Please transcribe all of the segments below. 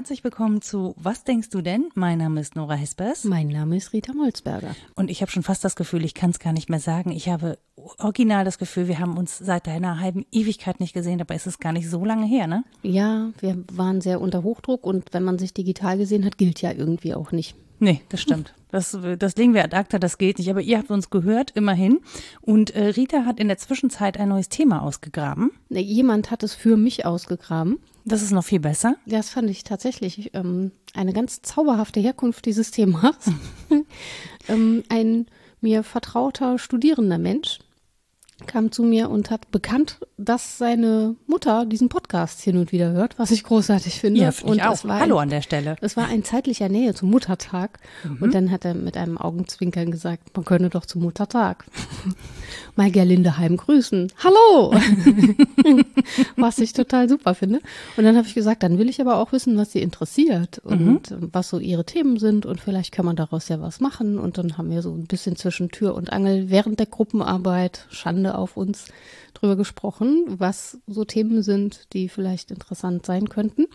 Herzlich willkommen zu Was denkst du denn? Mein Name ist Nora Hespers. Mein Name ist Rita Molzberger. Und ich habe schon fast das Gefühl, ich kann es gar nicht mehr sagen. Ich habe original das Gefühl, wir haben uns seit einer halben Ewigkeit nicht gesehen, dabei ist es gar nicht so lange her, ne? Ja, wir waren sehr unter Hochdruck und wenn man sich digital gesehen hat, gilt ja irgendwie auch nicht. Nee, das stimmt. Das, das legen wir ad acta, das geht nicht. Aber ihr habt uns gehört, immerhin. Und äh, Rita hat in der Zwischenzeit ein neues Thema ausgegraben. Jemand hat es für mich ausgegraben. Das ist noch viel besser. Das fand ich tatsächlich ähm, eine ganz zauberhafte Herkunft dieses Themas. ähm, ein mir vertrauter studierender Mensch kam zu mir und hat bekannt, dass seine Mutter diesen Podcast hin und wieder hört, was ich großartig finde. Ja, finde und ich auch. Hallo an der Stelle. Es war in zeitlicher Nähe zum Muttertag mhm. und dann hat er mit einem Augenzwinkern gesagt, man könne doch zum Muttertag mal Gerlinde Heim grüßen. Hallo! was ich total super finde. Und dann habe ich gesagt, dann will ich aber auch wissen, was sie interessiert und mhm. was so ihre Themen sind und vielleicht kann man daraus ja was machen. Und dann haben wir so ein bisschen zwischen Tür und Angel während der Gruppenarbeit, Schande auf uns, drüber gesprochen, was so Themen sind, die vielleicht interessant sein könnten.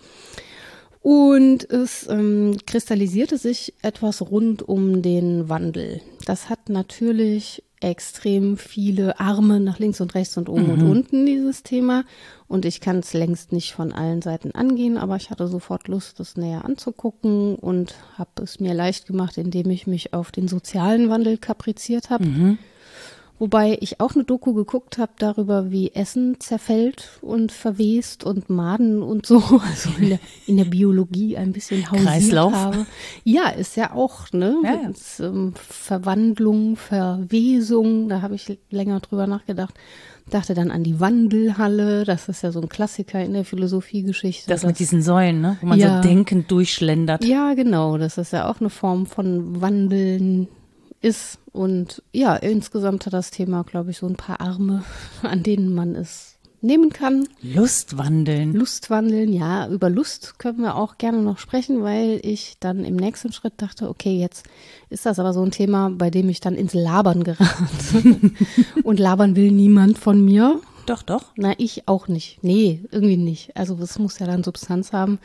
Und es ähm, kristallisierte sich etwas rund um den Wandel. Das hat natürlich extrem viele Arme nach links und rechts und oben mhm. und unten, dieses Thema. Und ich kann es längst nicht von allen Seiten angehen, aber ich hatte sofort Lust, das näher anzugucken und habe es mir leicht gemacht, indem ich mich auf den sozialen Wandel kapriziert habe. Mhm. Wobei ich auch eine Doku geguckt habe darüber, wie Essen zerfällt und verwest und Maden und so, also in der, in der Biologie ein bisschen hausiert Kreislauf. habe. Ja, ist ja auch, ne? Ja, ja. Ist, ähm, Verwandlung, Verwesung, da habe ich länger drüber nachgedacht. Dachte dann an die Wandelhalle, das ist ja so ein Klassiker in der Philosophiegeschichte. Das mit diesen Säulen, ne? Wo man Ja. so denkend durchschlendert. Ja, genau. Das ist ja auch eine Form von Wandeln ist. Und ja, insgesamt hat das Thema, glaube ich, so ein paar Arme, an denen man es nehmen kann. Lustwandeln. Lustwandeln, ja, über Lust können wir auch gerne noch sprechen, weil ich dann im nächsten Schritt dachte, okay, jetzt ist das aber so ein Thema, bei dem ich dann ins Labern gerate. Und labern will niemand von mir. Doch, doch. Na, ich auch nicht. Nee, irgendwie nicht. Also es muss ja dann Substanz haben.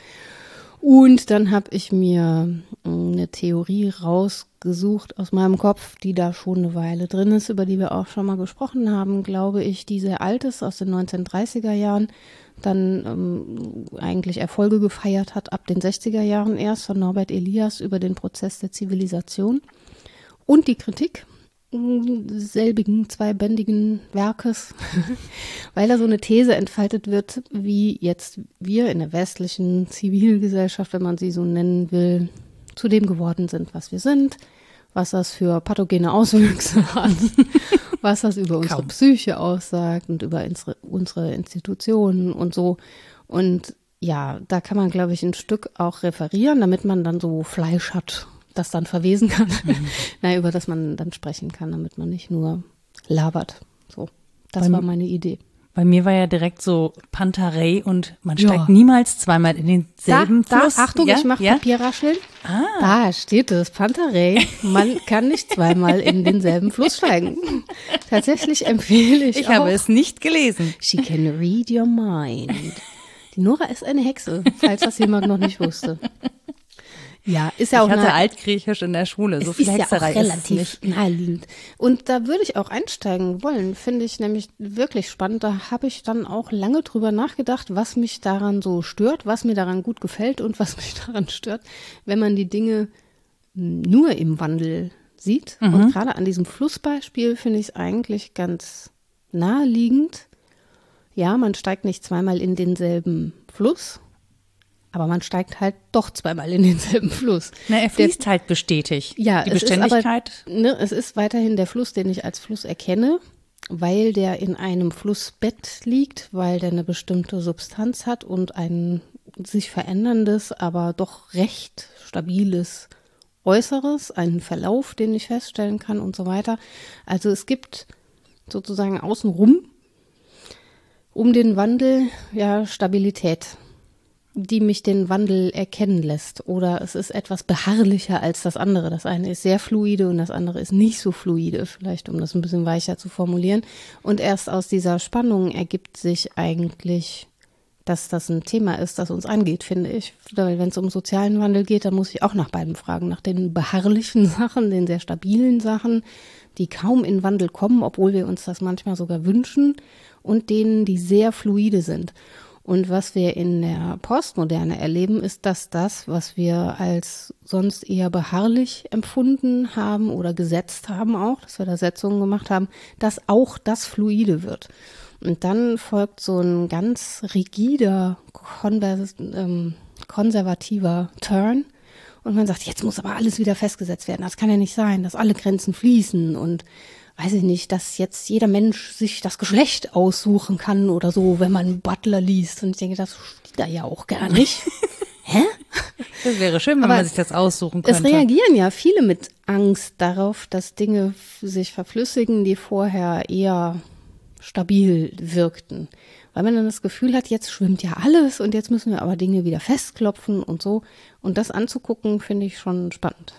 Und dann habe ich mir mm, eine Theorie rausgesucht aus meinem Kopf, die da schon eine Weile drin ist, über die wir auch schon mal gesprochen haben, glaube ich, die sehr alt ist, aus den 1930er Jahren, dann ähm, eigentlich Erfolge gefeiert hat ab den 60er Jahren erst von Norbert Elias über den Prozess der Zivilisation. Und die Kritik selbigen zweibändigen Werkes, weil da so eine These entfaltet wird, wie jetzt wir in der westlichen Zivilgesellschaft, wenn man sie so nennen will, zu dem geworden sind, was wir sind, was das für pathogene Auswüchse hat, was das über unsere Kaum. Psyche aussagt und über unsere, unsere Institutionen und so. Und ja, da kann man, glaube ich, ein Stück auch referieren, damit man dann so Fleisch hat, das dann verwesen kann. Na, über das man dann sprechen kann, damit man nicht nur labert. So, das Beim- war meine Idee. Bei mir war ja direkt so Pantarei und man Ja. steigt niemals zweimal in denselben da, Fluss. Da, Achtung, ja? ich mache ja? Papierrascheln. Ah. Da steht es, Pantarei. Man kann nicht zweimal in denselben Fluss steigen. Tatsächlich empfehle ich, Ich auch. habe es nicht gelesen. She can read your mind. Die Nora ist eine Hexe, falls das jemand noch nicht wusste. Ja, ist ja auch ich hatte Altgriechisch in der Schule. So viel ist ja auch ist relativ nicht. naheliegend. Und da würde ich auch einsteigen wollen, finde ich nämlich wirklich spannend. Da habe ich dann auch lange drüber nachgedacht, was mich daran so stört, was mir daran gut gefällt und was mich daran stört, wenn man die Dinge nur im Wandel sieht. Mhm. Und gerade an diesem Flussbeispiel finde ich es eigentlich ganz naheliegend. Ja, man steigt nicht zweimal in denselben Fluss, aber man steigt halt doch zweimal in denselben Fluss. Na, er Der- fließt halt bestätigt. ja, Die es Beständigkeit. Ist aber, ne, es ist weiterhin der Fluss, den ich als Fluss erkenne, weil der in einem Flussbett liegt, weil der eine bestimmte Substanz hat und ein sich veränderndes, aber doch recht stabiles Äußeres, einen Verlauf, den ich feststellen kann und so weiter. Also es gibt sozusagen außenrum um den Wandel ja Stabilität die mich den Wandel erkennen lässt. Oder es ist etwas beharrlicher als das andere. Das eine ist sehr fluide und das andere ist nicht so fluide, vielleicht um das ein bisschen weicher zu formulieren. Und erst aus dieser Spannung ergibt sich eigentlich dass das ein Thema ist, das uns angeht, finde ich. Weil wenn es um sozialen Wandel geht, dann muss ich auch nach beiden fragen, nach den beharrlichen Sachen, den sehr stabilen Sachen, die kaum in Wandel kommen, obwohl wir uns das manchmal sogar wünschen, und denen, die sehr fluide sind. Und was wir in der Postmoderne erleben, ist, dass das, was wir als sonst eher beharrlich empfunden haben oder gesetzt haben auch, dass wir da Setzungen gemacht haben, dass auch das fluide wird. Und dann folgt so ein ganz rigider, ähm, konservativer Turn. Und man sagt, jetzt muss aber alles wieder festgesetzt werden. Das kann ja nicht sein, dass alle Grenzen fließen und weiß ich nicht, dass jetzt jeder Mensch sich das Geschlecht aussuchen kann oder so, wenn man Butler liest. Und ich denke, das steht da ja auch gar nicht. Hä? Das wäre schön, wenn Aber man sich das aussuchen könnte. Es reagieren ja viele mit Angst darauf, dass Dinge sich verflüssigen, die vorher eher stabil wirkten. Weil man dann das Gefühl hat, jetzt schwimmt ja alles und jetzt müssen wir aber Dinge wieder festklopfen und so. Und das anzugucken, finde ich schon spannend.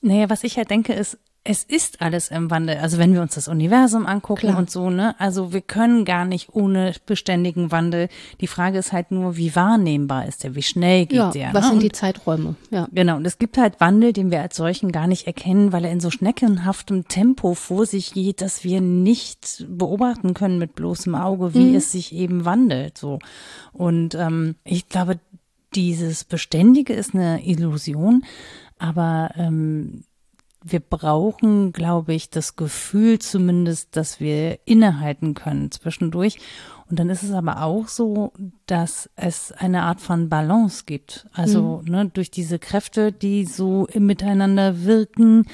Naja, was ich halt denke, ist, es ist alles im Wandel. Also wenn wir uns das Universum angucken Klar. und so, ne? Also wir können gar nicht ohne beständigen Wandel. Die Frage ist halt nur, wie wahrnehmbar ist der, wie schnell geht ja, der. Was ne? sind die Zeiträume? Ja. Genau. Und es gibt halt Wandel, den wir als solchen gar nicht erkennen, weil er in so schneckenhaftem Tempo vor sich geht, dass wir nicht beobachten können mit bloßem Auge, wie mhm. es sich eben wandelt. So. Und ähm, ich glaube, dieses Beständige ist eine Illusion. Aber ähm, wir brauchen, glaube ich, das Gefühl zumindest, dass wir innehalten können zwischendurch. Und dann ist es aber auch so, dass es eine Art von Balance gibt. Also mhm. ne, durch diese Kräfte, die so miteinander wirken,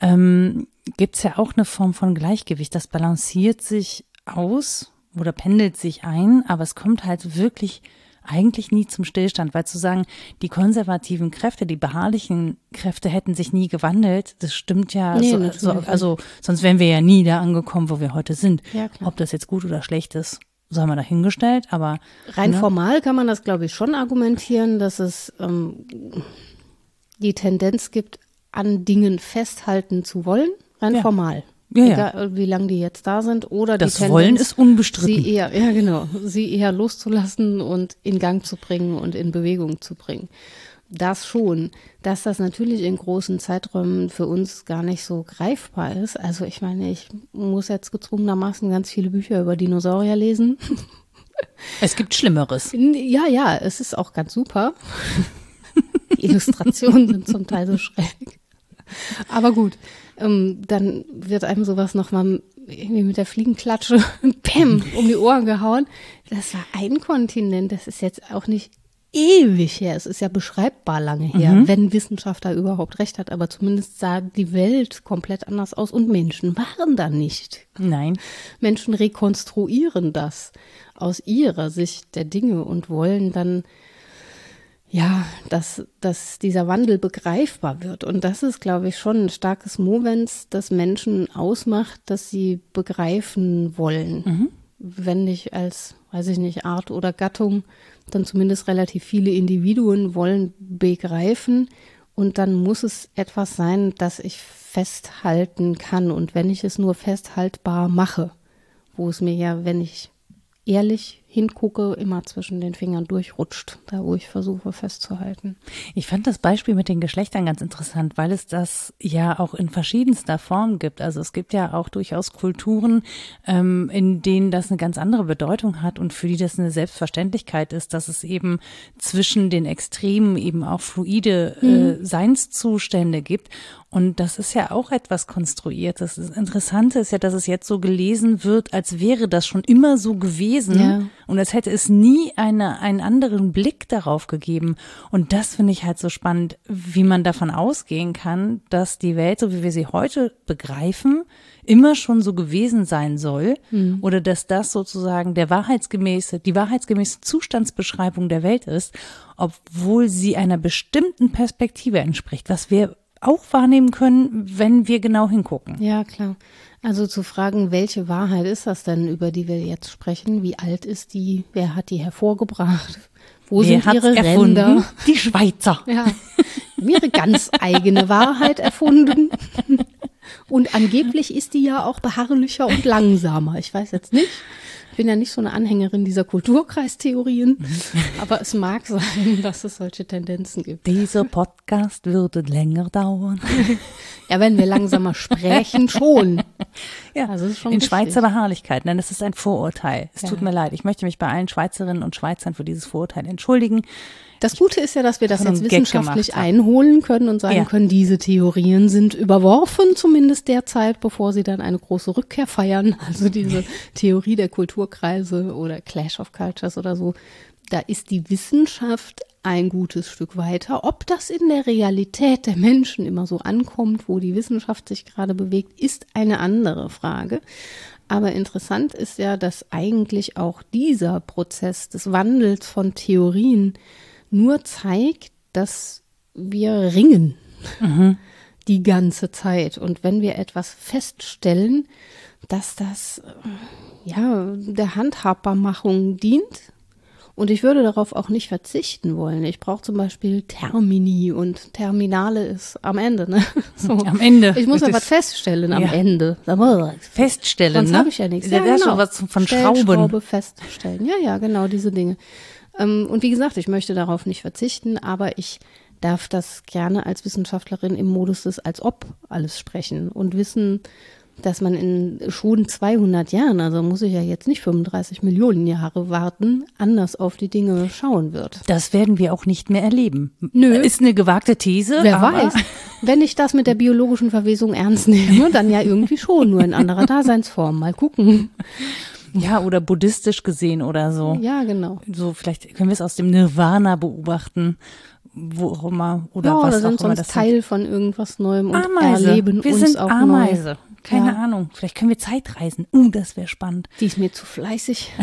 ähm, gibt es ja auch eine Form von Gleichgewicht. Das balanciert sich aus oder pendelt sich ein, aber es kommt halt wirklich eigentlich nie zum Stillstand, weil zu sagen, die konservativen Kräfte, die beharrlichen Kräfte hätten sich nie gewandelt, das stimmt ja, nee, so, so, also sonst wären wir ja nie da angekommen, wo wir heute sind. Ja, Ob das jetzt gut oder schlecht ist, sei mal dahingestellt, aber. Rein ne? formal kann man das, glaube ich, schon argumentieren, dass es ähm, die Tendenz gibt, an Dingen festhalten zu wollen, rein ja. formal. Ja, Egal, ja. wie lange die jetzt da sind oder das die Tendenz, Wollen ist unbestritten. Sie eher, ja genau, sie eher loszulassen und in Gang zu bringen und in Bewegung zu bringen. Das schon, dass das natürlich in großen Zeiträumen für uns gar nicht so greifbar ist. Also ich meine, ich muss jetzt gezwungenermaßen ganz viele Bücher über Dinosaurier lesen. Es gibt Schlimmeres. Ja, ja, es ist auch ganz super. Die Illustrationen sind zum Teil so schräg. Aber gut, ähm, dann wird einem sowas nochmal irgendwie mit der Fliegenklatsche Pam um die Ohren gehauen. Das war ein Kontinent, das ist jetzt auch nicht ewig her. Es ist ja beschreibbar lange her, mhm. wenn Wissenschaftler überhaupt recht hat. Aber zumindest sah die Welt komplett anders aus und Menschen waren da nicht. Nein. Menschen rekonstruieren das aus ihrer Sicht der Dinge und wollen dann ja, dass, dass dieser Wandel begreifbar wird. Und das ist, glaube ich, schon ein starkes Movens, das Menschen ausmacht, dass sie begreifen wollen. Mhm. Wenn nicht als, weiß ich nicht, Art oder Gattung, dann zumindest relativ viele Individuen wollen begreifen. Und dann muss es etwas sein, das ich festhalten kann. Und wenn ich es nur festhaltbar mache, wo es mir ja, wenn ich ehrlich hingucke, immer zwischen den Fingern durchrutscht, da wo ich versuche festzuhalten. Ich fand das Beispiel mit den Geschlechtern ganz interessant, weil es das ja auch in verschiedenster Form gibt. Also es gibt ja auch durchaus Kulturen, ähm, in denen das eine ganz andere Bedeutung hat und für die das eine Selbstverständlichkeit ist, dass es eben zwischen den Extremen eben auch fluide äh, mhm. Seinszustände gibt. Und das ist ja auch etwas Konstruiertes. Das Interessante ist ja, dass es jetzt so gelesen wird, als wäre das schon immer so gewesen. Ja. Und als hätte es nie eine, einen anderen Blick darauf gegeben. Und das finde ich halt so spannend, wie man davon ausgehen kann, dass die Welt, so wie wir sie heute begreifen, immer schon so gewesen sein soll. Mhm. Oder dass das sozusagen der wahrheitsgemäße, die wahrheitsgemäße Zustandsbeschreibung der Welt ist, obwohl sie einer bestimmten Perspektive entspricht, was wir auch wahrnehmen können, wenn wir genau hingucken. Ja, klar. Also zu fragen, welche Wahrheit ist das denn, über die wir jetzt sprechen? Wie alt ist die? Wer hat die hervorgebracht? Wo Wer sind ihre erfunden? Ränder? Die Schweizer. Ja, ihre ganz eigene Wahrheit erfunden. Und angeblich ist die ja auch beharrlicher und langsamer. Ich weiß jetzt nicht, Ich bin ja nicht so eine Anhängerin dieser Kulturkreistheorien, aber es mag sein, dass es solche Tendenzen gibt. Dieser Podcast würde länger dauern. Ja, wenn wir langsamer sprechen, schon. Ja, Also es ist schon in richtig. Schweizer Beharrlichkeit. Nein, das ist ein Vorurteil. Es Ja. tut mir leid. Ich möchte mich bei allen Schweizerinnen und Schweizern für dieses Vorurteil entschuldigen. Das Gute ist ja, dass wir das jetzt wissenschaftlich gemacht einholen können und sagen Ja. können, diese Theorien sind überworfen, zumindest derzeit, bevor sie dann eine große Rückkehr feiern. Also diese Theorie der Kulturkreise oder Clash of Cultures oder so. Da ist die Wissenschaft ein gutes Stück weiter. Ob das in der Realität der Menschen immer so ankommt, wo die Wissenschaft sich gerade bewegt, ist eine andere Frage. Aber interessant ist ja, dass eigentlich auch dieser Prozess des Wandels von Theorien nur zeigt, dass wir ringen die ganze Zeit. Und wenn wir etwas feststellen, dass das äh, ja der Handhabbarmachung dient, und ich würde darauf auch nicht verzichten wollen. Ich brauche zum Beispiel Termini und Terminale ist am Ende. Ne? So. Am Ende. Ich muss ja was feststellen am Ja. Ende. Feststellen, Sonst ne? habe ich ja nichts. Ja, ist genau. schon was von Stellen, Schrauben. Schraube feststellen. Ja, ja, genau, diese Dinge. Ähm, und wie gesagt, ich möchte darauf nicht verzichten, aber ich darf das gerne als Wissenschaftlerin im Modus des als ob alles sprechen und wissen, dass man in schon 200 Jahren, also muss ich ja jetzt nicht 35 Millionen Jahre warten, anders auf die Dinge schauen wird. Das werden wir auch nicht mehr erleben. Nö. Ist eine gewagte These. Wer weiß. Wenn ich das mit der biologischen Verwesung ernst nehme, dann ja irgendwie schon, nur in anderer Daseinsform. Mal gucken. Ja, oder buddhistisch gesehen oder so. Ja, genau. So, vielleicht können wir es aus dem Nirvana beobachten, wo auch immer, oder ja, was oder sind auch immer das Teil von irgendwas Neuem und Ameise. erleben wir uns sind auch Ameise. neu. Keine Ja. Ahnung. Vielleicht können wir Zeitreisen. Uh, das wäre spannend. Die ist mir zu fleißig.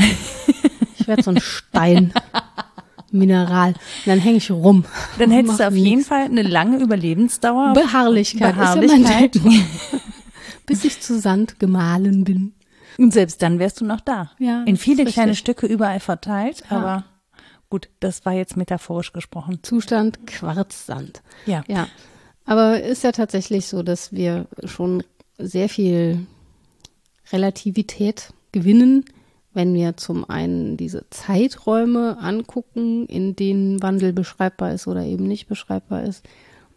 Ich werde so ein Stein. Mineral. Und dann hänge ich rum. Dann hättest du auf jeden Fall eine lange Überlebensdauer. Beharrlichkeit. Beharrlichkeit. Bis ich zu Sand gemahlen bin. Und selbst dann wärst du noch da. Ja, In viele kleine. Stücke überall verteilt, Ja. aber gut, das war jetzt metaphorisch gesprochen. Zustand Quarzsand. Ja. Ja. Aber ist ja tatsächlich so, dass wir schon sehr viel Relativität gewinnen, wenn wir zum einen diese Zeiträume angucken, in denen Wandel beschreibbar ist oder eben nicht beschreibbar ist,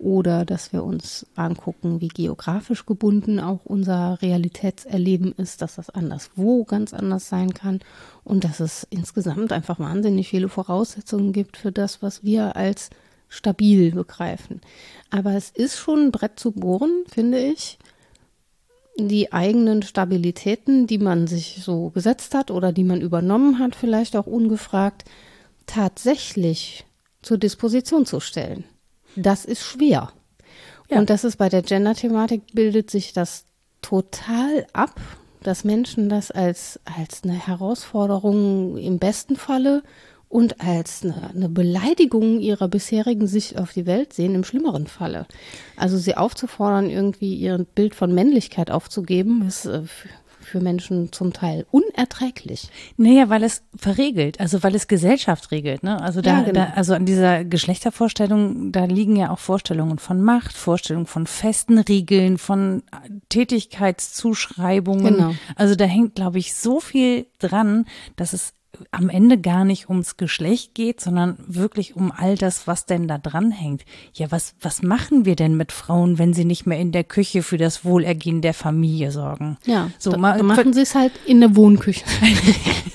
oder dass wir uns angucken, wie geografisch gebunden auch unser Realitätserleben ist, dass das anderswo ganz anders sein kann und dass es insgesamt einfach wahnsinnig viele Voraussetzungen gibt für das, was wir als stabil begreifen. Aber es ist schon ein Brett zu bohren, finde ich, die eigenen Stabilitäten, die man sich so gesetzt hat oder die man übernommen hat, vielleicht auch ungefragt, tatsächlich zur Disposition zu stellen. Das ist schwer. Ja. Und das ist bei der Gender-Thematik bildet sich das total ab, dass Menschen das als, als eine Herausforderung im besten Falle und als eine, eine Beleidigung ihrer bisherigen Sicht auf die Welt sehen, im schlimmeren Falle. Also sie aufzufordern, irgendwie ihr Bild von Männlichkeit aufzugeben, ist äh, für Menschen zum Teil unerträglich. Naja, weil es verregelt, also weil es Gesellschaft regelt, ne? Also da, Ja, genau. da also an dieser Geschlechtervorstellung, da liegen ja auch Vorstellungen von Macht, Vorstellungen von festen Regeln, von Tätigkeitszuschreibungen. Genau. Also da hängt, glaube ich, so viel dran, dass es am Ende gar nicht ums Geschlecht geht, sondern wirklich um all das, was denn da dran hängt. Ja, was, was machen wir denn mit Frauen, wenn sie nicht mehr in der Küche für das Wohlergehen der Familie sorgen? Ja, so da machen sie es halt in der Wohnküche.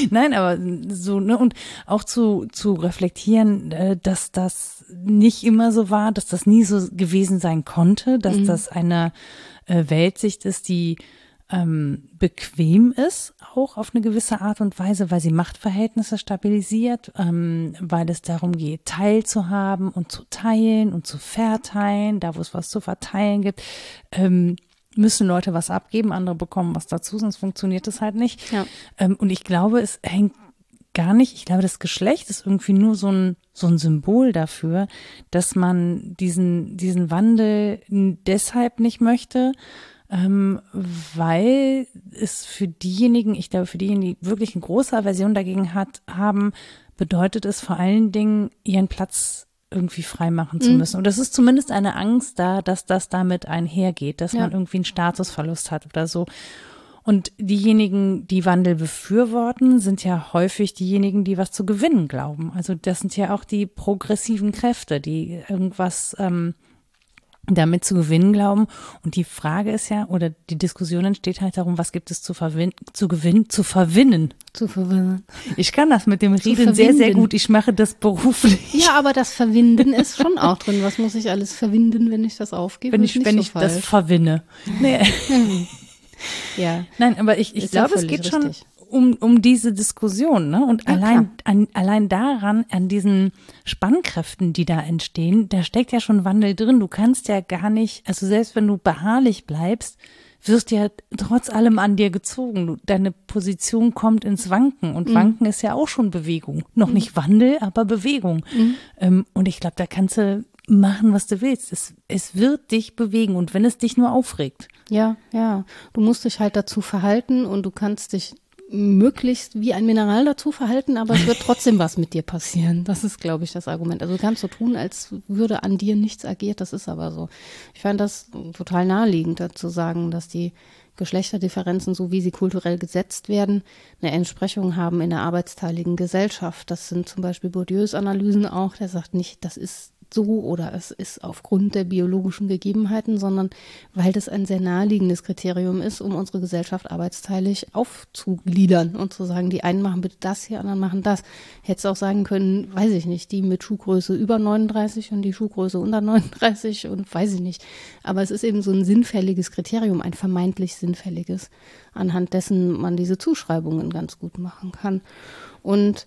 Nein, aber so, ne, und auch zu, zu reflektieren, äh, dass das nicht immer so war, dass das nie so gewesen sein konnte, dass Mhm. das eine äh, Weltsicht ist, die ähm, bequem ist, auch auf eine gewisse Art und Weise, weil sie Machtverhältnisse stabilisiert, ähm, weil es darum geht, teilzuhaben und zu teilen und zu verteilen, da wo es was zu verteilen gibt. Ähm, müssen Leute was abgeben, andere bekommen was dazu, sonst funktioniert es halt nicht. Ja. Ähm, und ich glaube, es hängt gar nicht, ich glaube, das Geschlecht ist irgendwie nur so ein, so ein Symbol dafür, dass man diesen, diesen Wandel deshalb nicht möchte, ähm, weil es für diejenigen, ich glaube, für diejenigen, die wirklich eine große Aversion dagegen hat, haben, bedeutet es vor allen Dingen, ihren Platz irgendwie freimachen zu müssen. Und das ist zumindest eine Angst da, dass das damit einhergeht, dass Ja. man irgendwie einen Statusverlust hat oder so. Und diejenigen, die Wandel befürworten, sind ja häufig diejenigen, die was zu gewinnen glauben. Also das sind ja auch die progressiven Kräfte, die irgendwas ähm, damit zu gewinnen glauben. Und die Frage ist ja, oder die Diskussion entsteht halt darum, was gibt es zu, verwin zu gewinnen, zu verwinnen. Zu verwinnen. Ich kann das mit dem Reden sehr, sehr gut. Ich mache das beruflich. Ja, aber das Verwinden ist schon auch drin. Was muss ich alles verwinden, wenn ich das aufgebe? Wenn ich, wenn so ich falsch. das verwinne. Nee. ja. Nein, aber ich, ich glaube, es geht schon um, um diese Diskussion, ne? Und ja, allein, an, allein daran, an diesen Spannkräften, die da entstehen, da steckt ja schon Wandel drin. Du kannst ja gar nicht, also selbst wenn du beharrlich bleibst, wirst ja trotz allem an dir gezogen. Deine Position kommt ins Wanken und mhm. Wanken ist ja auch schon Bewegung. Noch mhm. nicht Wandel, aber Bewegung. Mhm. Ähm, und ich glaube, da kannst du machen, was du willst. Es, es wird dich bewegen und wenn es dich nur aufregt. Ja, ja. Du musst dich halt dazu verhalten und du kannst dich möglichst wie ein Mineral dazu verhalten, aber es wird trotzdem was mit dir passieren. Das ist, glaube ich, das Argument. Also du kannst so tun, als würde an dir nichts agiert, das ist aber so. Ich fand das total naheliegend, dazu sagen, dass die Geschlechterdifferenzen, so wie sie kulturell gesetzt werden, eine Entsprechung haben in der arbeitsteiligen Gesellschaft. Das sind zum Beispiel Bourdieus Analysen auch, der sagt nicht, das ist so oder es ist aufgrund der biologischen Gegebenheiten, sondern weil das ein sehr naheliegendes Kriterium ist, um unsere Gesellschaft arbeitsteilig aufzugliedern und zu sagen, die einen machen bitte das, die anderen machen das. Hättest auch sagen können, weiß ich nicht, die mit Schuhgröße über 39 und die Schuhgröße unter 39 und weiß ich nicht. Aber es ist eben so ein sinnfälliges Kriterium, ein vermeintlich sinnfälliges, anhand dessen man diese Zuschreibungen ganz gut machen kann. Und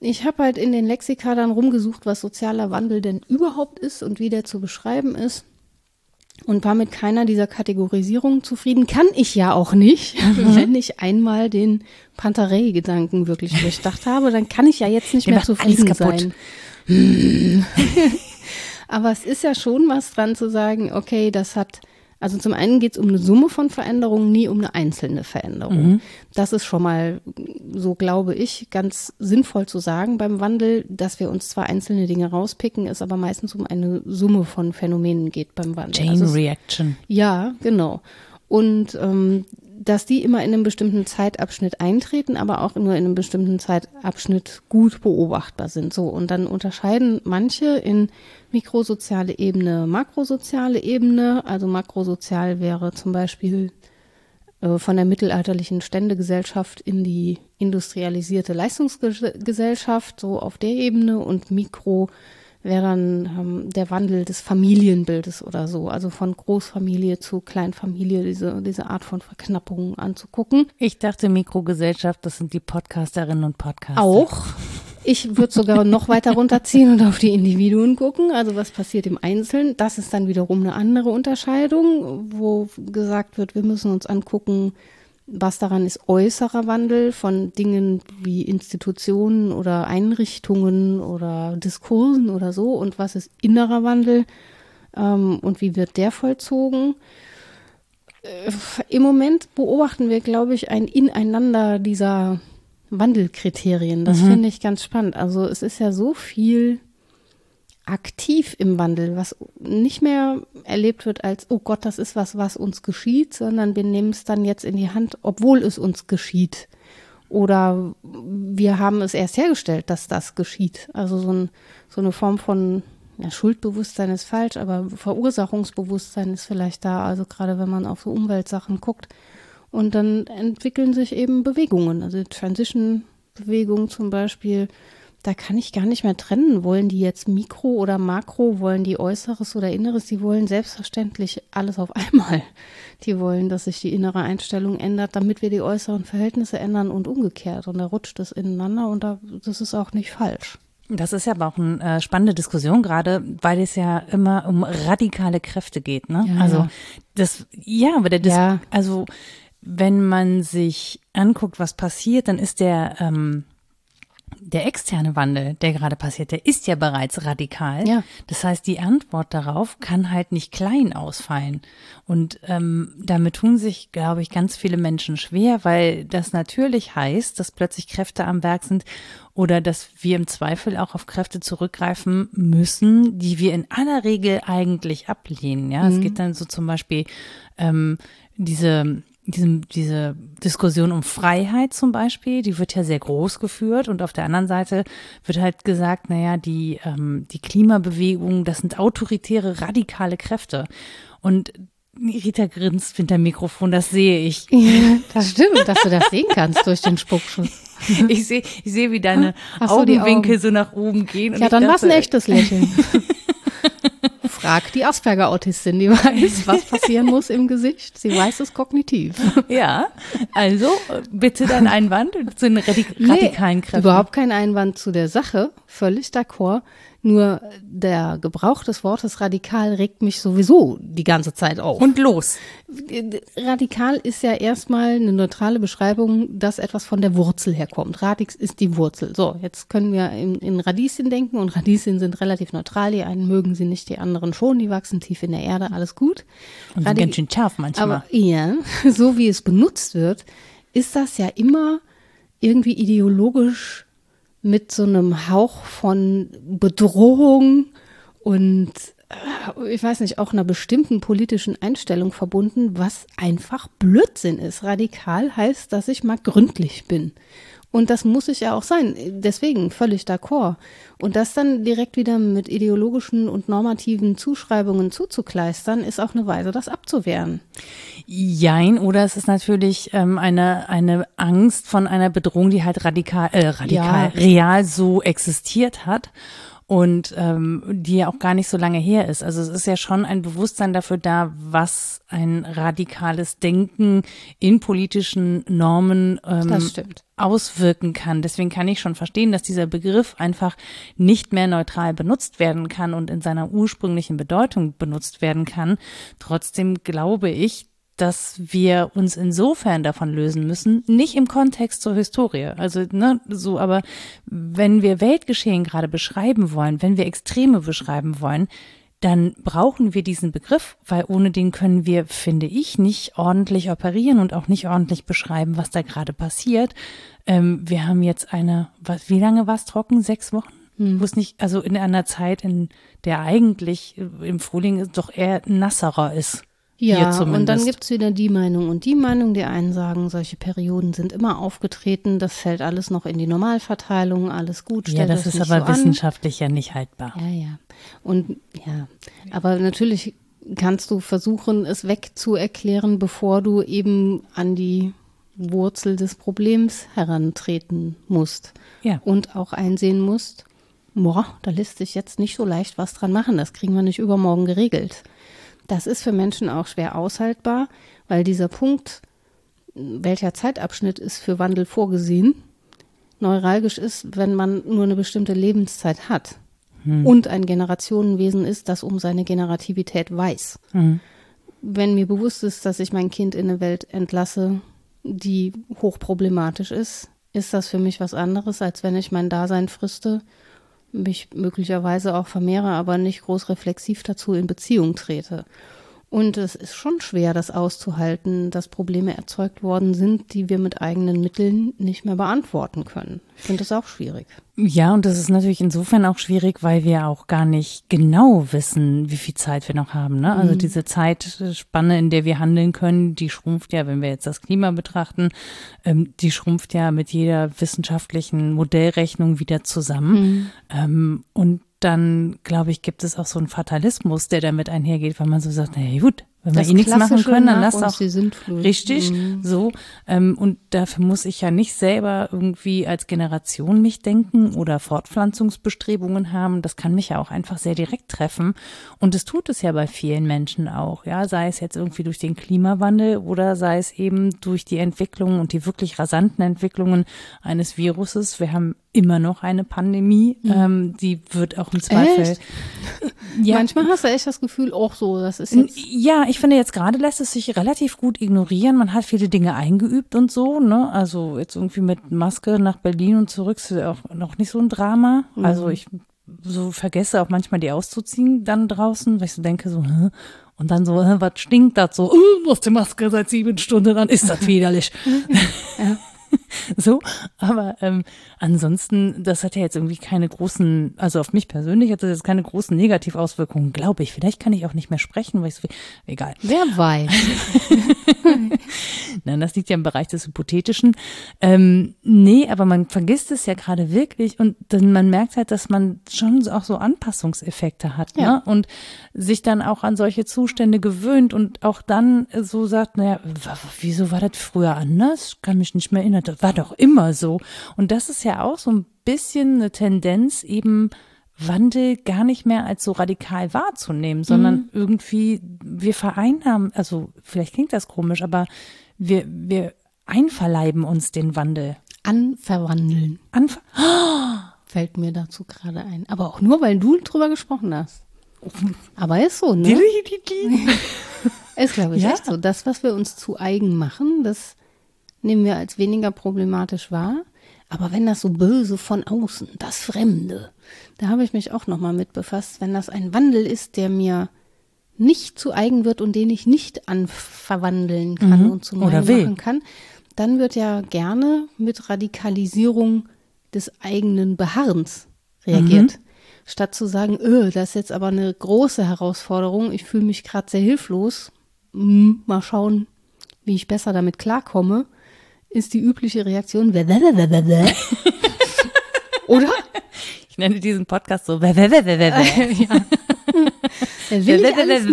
ich habe halt in den Lexika dann rumgesucht, was sozialer Wandel denn überhaupt ist und wie der zu beschreiben ist. Und war mit keiner dieser Kategorisierungen zufrieden. Kann ich ja auch nicht. Mhm. Wenn ich einmal den Pantarei-Gedanken wirklich durchdacht habe, dann kann ich ja jetzt nicht mehr zufrieden sein. Aber es ist ja schon was dran zu sagen, okay, das hat also zum einen geht es um eine Summe von Veränderungen, nie um eine einzelne Veränderung. Mhm. Das ist schon mal, so glaube ich, ganz sinnvoll zu sagen beim Wandel, dass wir uns zwar einzelne Dinge rauspicken, es aber meistens um eine Summe von Phänomenen geht beim Wandel. Chain also Reaction. Ja, genau. Und ähm, dass die immer in einem bestimmten Zeitabschnitt eintreten, aber auch nur in einem bestimmten Zeitabschnitt gut beobachtbar sind. So, und dann unterscheiden manche in mikrosoziale Ebene, makrosoziale Ebene. Also makrosozial wäre zum Beispiel äh, von der mittelalterlichen Ständegesellschaft in die industrialisierte Leistungsgesellschaft, so auf der Ebene und Mikro wäre dann ähm, der Wandel des Familienbildes oder so, also von Großfamilie zu Kleinfamilie, diese, diese Art von Verknappung anzugucken. Ich dachte, Mikrogesellschaft, das sind die Podcasterinnen und Podcaster. Auch. Ich würde sogar noch weiter runterziehen und auf die Individuen gucken, also was passiert im Einzelnen. Das ist dann wiederum eine andere Unterscheidung, wo gesagt wird, wir müssen uns angucken, was daran ist äußerer Wandel von Dingen wie Institutionen oder Einrichtungen oder Diskursen oder so und was ist innerer Wandel ähm, und wie wird der vollzogen. Äh, Im Moment beobachten wir, glaube ich, ein Ineinander dieser Wandelkriterien. Das mhm. finde ich ganz spannend. Also es ist ja so viel aktiv im Wandel, was nicht mehr erlebt wird als, oh Gott, das ist was, was uns geschieht, sondern wir nehmen es dann jetzt in die Hand, obwohl es uns geschieht. Oder wir haben es erst hergestellt, dass das geschieht. Also so, ein, so eine Form von ja, Schuldbewusstsein ist falsch, aber Verursachungsbewusstsein ist vielleicht da. Also gerade wenn man auf so Umweltsachen guckt. Und dann entwickeln sich eben Bewegungen, also Transition-Bewegung zum Beispiel da kann ich gar nicht mehr trennen. Wollen die jetzt Mikro oder Makro? Wollen die Äußeres oder Inneres? Die wollen selbstverständlich alles auf einmal. Die wollen, dass sich die innere Einstellung ändert, damit wir die äußeren Verhältnisse ändern und umgekehrt. Und da rutscht es ineinander und da, das ist auch nicht falsch. Das ist ja aber auch eine äh, spannende Diskussion, gerade weil es ja immer um radikale Kräfte geht. Ne? Ja, also das, ja, aber der, Dis ja. also wenn man sich anguckt, was passiert, dann ist der ähm, der externe Wandel, der gerade passiert, der ist ja bereits radikal. Ja. Das heißt, die Antwort darauf kann halt nicht klein ausfallen. Und ähm, damit tun sich, glaube ich, ganz viele Menschen schwer, weil das natürlich heißt, dass plötzlich Kräfte am Werk sind oder dass wir im Zweifel auch auf Kräfte zurückgreifen müssen, die wir in aller Regel eigentlich ablehnen. Ja, mhm. es geht dann so zum Beispiel ähm, diese diesem, diese Diskussion um Freiheit zum Beispiel, die wird ja sehr groß geführt und auf der anderen Seite wird halt gesagt, naja, die, ähm, die Klimabewegung, das sind autoritäre, radikale Kräfte. Und Rita grinst hinter Mikrofon, das sehe ich. Ja, das stimmt, dass du das sehen kannst durch den Spuckschuss. Ich sehe, ich sehe, wie deine so, Augenwinkel Augen. so nach oben gehen. ja, dann war es ein echtes Lächeln. Frag die Asperger-Autistin, die weiß, was passieren muss im Gesicht. Sie weiß es kognitiv. Ja, also bitte dein Einwand zu den radikalen Kräften. Überhaupt kein Einwand zu der Sache, völlig d'accord. Nur der Gebrauch des Wortes radikal regt mich sowieso die ganze Zeit auf. Und los. Radikal ist ja erstmal eine neutrale Beschreibung, dass etwas von der Wurzel herkommt. Radix ist die Wurzel. So, jetzt können wir in, in Radieschen denken und Radieschen sind relativ neutral. Die einen mögen sie nicht, die anderen schon. Die wachsen tief in der Erde, alles gut. Und sind ganz schön scharf manchmal. Aber ja, so wie es benutzt wird, ist das ja immer irgendwie ideologisch mit so einem Hauch von Bedrohung und äh, ich weiß nicht, auch einer bestimmten politischen Einstellung verbunden, was einfach Blödsinn ist. Radikal heißt, dass ich mal gründlich bin. Und das muss ich ja auch sein. Deswegen völlig d'accord. Und das dann direkt wieder mit ideologischen und normativen Zuschreibungen zuzukleistern, ist auch eine Weise, das abzuwehren. Jein, oder es ist natürlich ähm, eine, eine Angst von einer Bedrohung, die halt radikal, äh, radikal, ja. real so existiert hat und ähm, die ja auch gar nicht so lange her ist. Also es ist ja schon ein Bewusstsein dafür da, was ein radikales Denken in politischen Normen ähm, auswirken kann. Deswegen kann ich schon verstehen, dass dieser Begriff einfach nicht mehr neutral benutzt werden kann und in seiner ursprünglichen Bedeutung benutzt werden kann. Trotzdem glaube ich, dass wir uns insofern davon lösen müssen, nicht im Kontext zur Historie. Also, ne, so, aber wenn wir Weltgeschehen gerade beschreiben wollen, wenn wir Extreme beschreiben wollen, dann brauchen wir diesen Begriff, weil ohne den können wir, finde ich, nicht ordentlich operieren und auch nicht ordentlich beschreiben, was da gerade passiert. Ähm, wir haben jetzt eine, was, wie lange war es trocken? Sechs Wochen? Hm. Wo es nicht, also in einer Zeit, in der eigentlich im Frühling doch eher nasserer ist. Ja, und dann gibt's wieder die Meinung und die Meinung. Die einen sagen, solche Perioden sind immer aufgetreten, das fällt alles noch in die Normalverteilung, alles gut. Ja, das ist aber so wissenschaftlich an. ja nicht haltbar. Ja, ja. Und ja, aber natürlich kannst du versuchen, es wegzuerklären, bevor du eben an die Wurzel des Problems herantreten musst. Ja. Und auch einsehen musst, boah, da lässt sich jetzt nicht so leicht was dran machen, das kriegen wir nicht übermorgen geregelt. Das ist für Menschen auch schwer aushaltbar, weil dieser Punkt, welcher Zeitabschnitt ist für Wandel vorgesehen, neuralgisch ist, wenn man nur eine bestimmte Lebenszeit hat hm. und ein Generationenwesen ist, das um seine Generativität weiß. Hm. Wenn mir bewusst ist, dass ich mein Kind in eine Welt entlasse, die hochproblematisch ist, ist das für mich was anderes, als wenn ich mein Dasein friste mich möglicherweise auch vermehre, aber nicht groß reflexiv dazu in Beziehung trete. Und es ist schon schwer, das auszuhalten, dass Probleme erzeugt worden sind, die wir mit eigenen Mitteln nicht mehr beantworten können. Ich finde das auch schwierig. Ja, und das ist natürlich insofern auch schwierig, weil wir auch gar nicht genau wissen, wie viel Zeit wir noch haben. Ne? Also mhm. diese Zeitspanne, in der wir handeln können, die schrumpft ja, wenn wir jetzt das Klima betrachten, ähm, die schrumpft ja mit jeder wissenschaftlichen Modellrechnung wieder zusammen. Mhm. Ähm, und dann, glaube ich, gibt es auch so einen Fatalismus, der damit einhergeht, weil man so sagt, na gut, wenn wir eh nichts machen können, dann lass auch richtig mhm. so. Ähm, und dafür muss ich ja nicht selber irgendwie als Generation mich denken oder Fortpflanzungsbestrebungen haben. Das kann mich ja auch einfach sehr direkt treffen. Und es tut es ja bei vielen Menschen auch. Ja, sei es jetzt irgendwie durch den Klimawandel oder sei es eben durch die Entwicklung und die wirklich rasanten Entwicklungen eines Viruses. Wir haben immer noch eine Pandemie. Mhm. Ähm, die wird auch im Zweifel. Echt? Ja. Manchmal hast du echt das Gefühl, auch so, das ist jetzt. Ja, ich finde jetzt gerade lässt es sich relativ gut ignorieren. Man hat viele Dinge eingeübt und so, ne? Also jetzt irgendwie mit Maske nach Berlin und zurück ist auch noch nicht so ein Drama. Mhm. Also ich so vergesse auch manchmal die auszuziehen dann draußen, weil ich so denke so, hä? und dann so, hä, was stinkt das so? Uh, du hast die Maske seit sieben Stunden, dann ist das widerlich. ja. so, aber ähm, ansonsten, das hat ja jetzt irgendwie keine großen, also auf mich persönlich hat das jetzt keine großen Negativauswirkungen, glaube ich. Vielleicht kann ich auch nicht mehr sprechen, weil ich so, egal. Wer weiß. Nein, das liegt ja im Bereich des Hypothetischen. Ähm, nee, aber man vergisst es ja gerade wirklich und dann man merkt halt, dass man schon auch so Anpassungseffekte hat Ja. ne? und sich dann auch an solche Zustände gewöhnt und auch dann so sagt, naja, wieso war das früher anders? Kann mich nicht mehr erinnern. Das war doch immer so. Und das ist ja auch so ein bisschen eine Tendenz, eben Wandel gar nicht mehr als so radikal wahrzunehmen, sondern irgendwie, wir vereinnahmen, also vielleicht klingt das komisch, aber wir, wir einverleiben uns den Wandel. Anverwandeln Anf fällt mir dazu gerade ein. Aber auch nur, weil du drüber gesprochen hast. Aber ist so, ne? Ist, glaube ich, Ja. echt so. Das, was wir uns zu eigen machen, das nehmen wir als weniger problematisch wahr. Aber wenn das so böse von außen, das Fremde, da habe ich mich auch nochmal mit befasst, wenn das ein Wandel ist, der mir nicht zu eigen wird und den ich nicht anverwandeln kann und zu Mhm. Oder meinem will. machen kann, dann wird ja gerne mit Radikalisierung des eigenen Beharrens reagiert. Statt zu sagen, öh, das ist jetzt aber eine große Herausforderung, ich fühle mich gerade sehr hilflos, hm, mal schauen, wie ich besser damit klarkomme, ist die übliche Reaktion, oder? Ich nenne diesen Podcast so,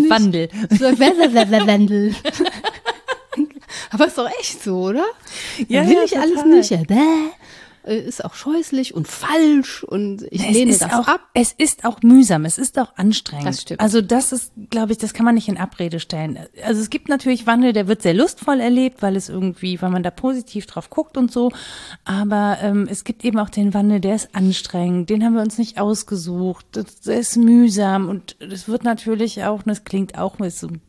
Wandel. So, Wandel. Aber ist doch echt so, oder? Ja, will ja, ich alles total. nicht. Äh, Ist auch scheußlich und falsch und ich lehne es ist das auch, ab. Es ist auch mühsam, es ist auch anstrengend. Das stimmt. Also das ist, glaube ich, das kann man nicht in Abrede stellen. Also es gibt natürlich Wandel, der wird sehr lustvoll erlebt, weil es irgendwie, weil man da positiv drauf guckt und so. Aber ähm, es gibt eben auch den Wandel, der ist anstrengend, den haben wir uns nicht ausgesucht. Das, der ist mühsam und das wird natürlich auch, und das klingt auch ein bisschen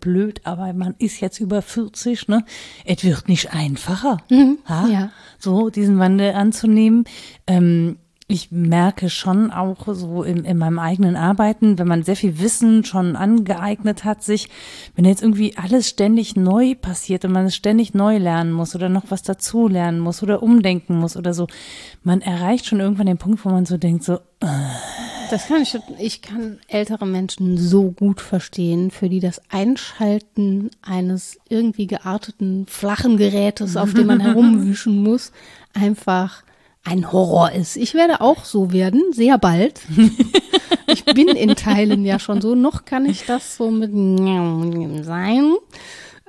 blöd, aber man ist jetzt über 40, ne? Es wird nicht einfacher. ha? Mhm. ja. so diesen Wandel anzunehmen. Ähm, ich merke schon auch so in, in meinem eigenen Arbeiten, wenn man sehr viel Wissen schon angeeignet hat, sich, wenn jetzt irgendwie alles ständig neu passiert und man es ständig neu lernen muss oder noch was dazu lernen muss oder umdenken muss oder so, man erreicht schon irgendwann den Punkt, wo man so denkt, so, Das kann ich, ich kann ältere Menschen so gut verstehen, für die das Einschalten eines irgendwie gearteten flachen Gerätes, auf dem man herumwischen muss, einfach ein Horror ist. Ich werde auch so werden, sehr bald. Ich bin in Teilen ja schon so. Noch kann ich das so mit sein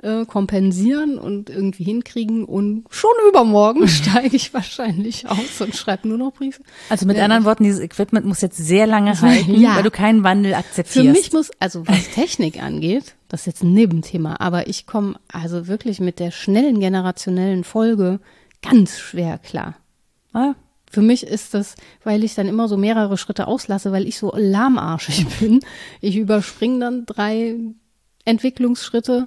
äh, kompensieren und irgendwie hinkriegen und schon übermorgen steige ich wahrscheinlich aus und schreibe nur noch Briefe. also mit Ja, anderen Worten, dieses Equipment muss jetzt sehr lange halten, Ja. weil du keinen Wandel akzeptierst. Für mich muss, also was Technik angeht, das ist jetzt ein Nebenthema, aber ich komme also wirklich mit der schnellen generationellen Folge ganz schwer klar. ah, Für mich ist das, weil ich dann immer so mehrere Schritte auslasse, weil ich so lahmarschig bin. Ich überspringe dann drei Entwicklungsschritte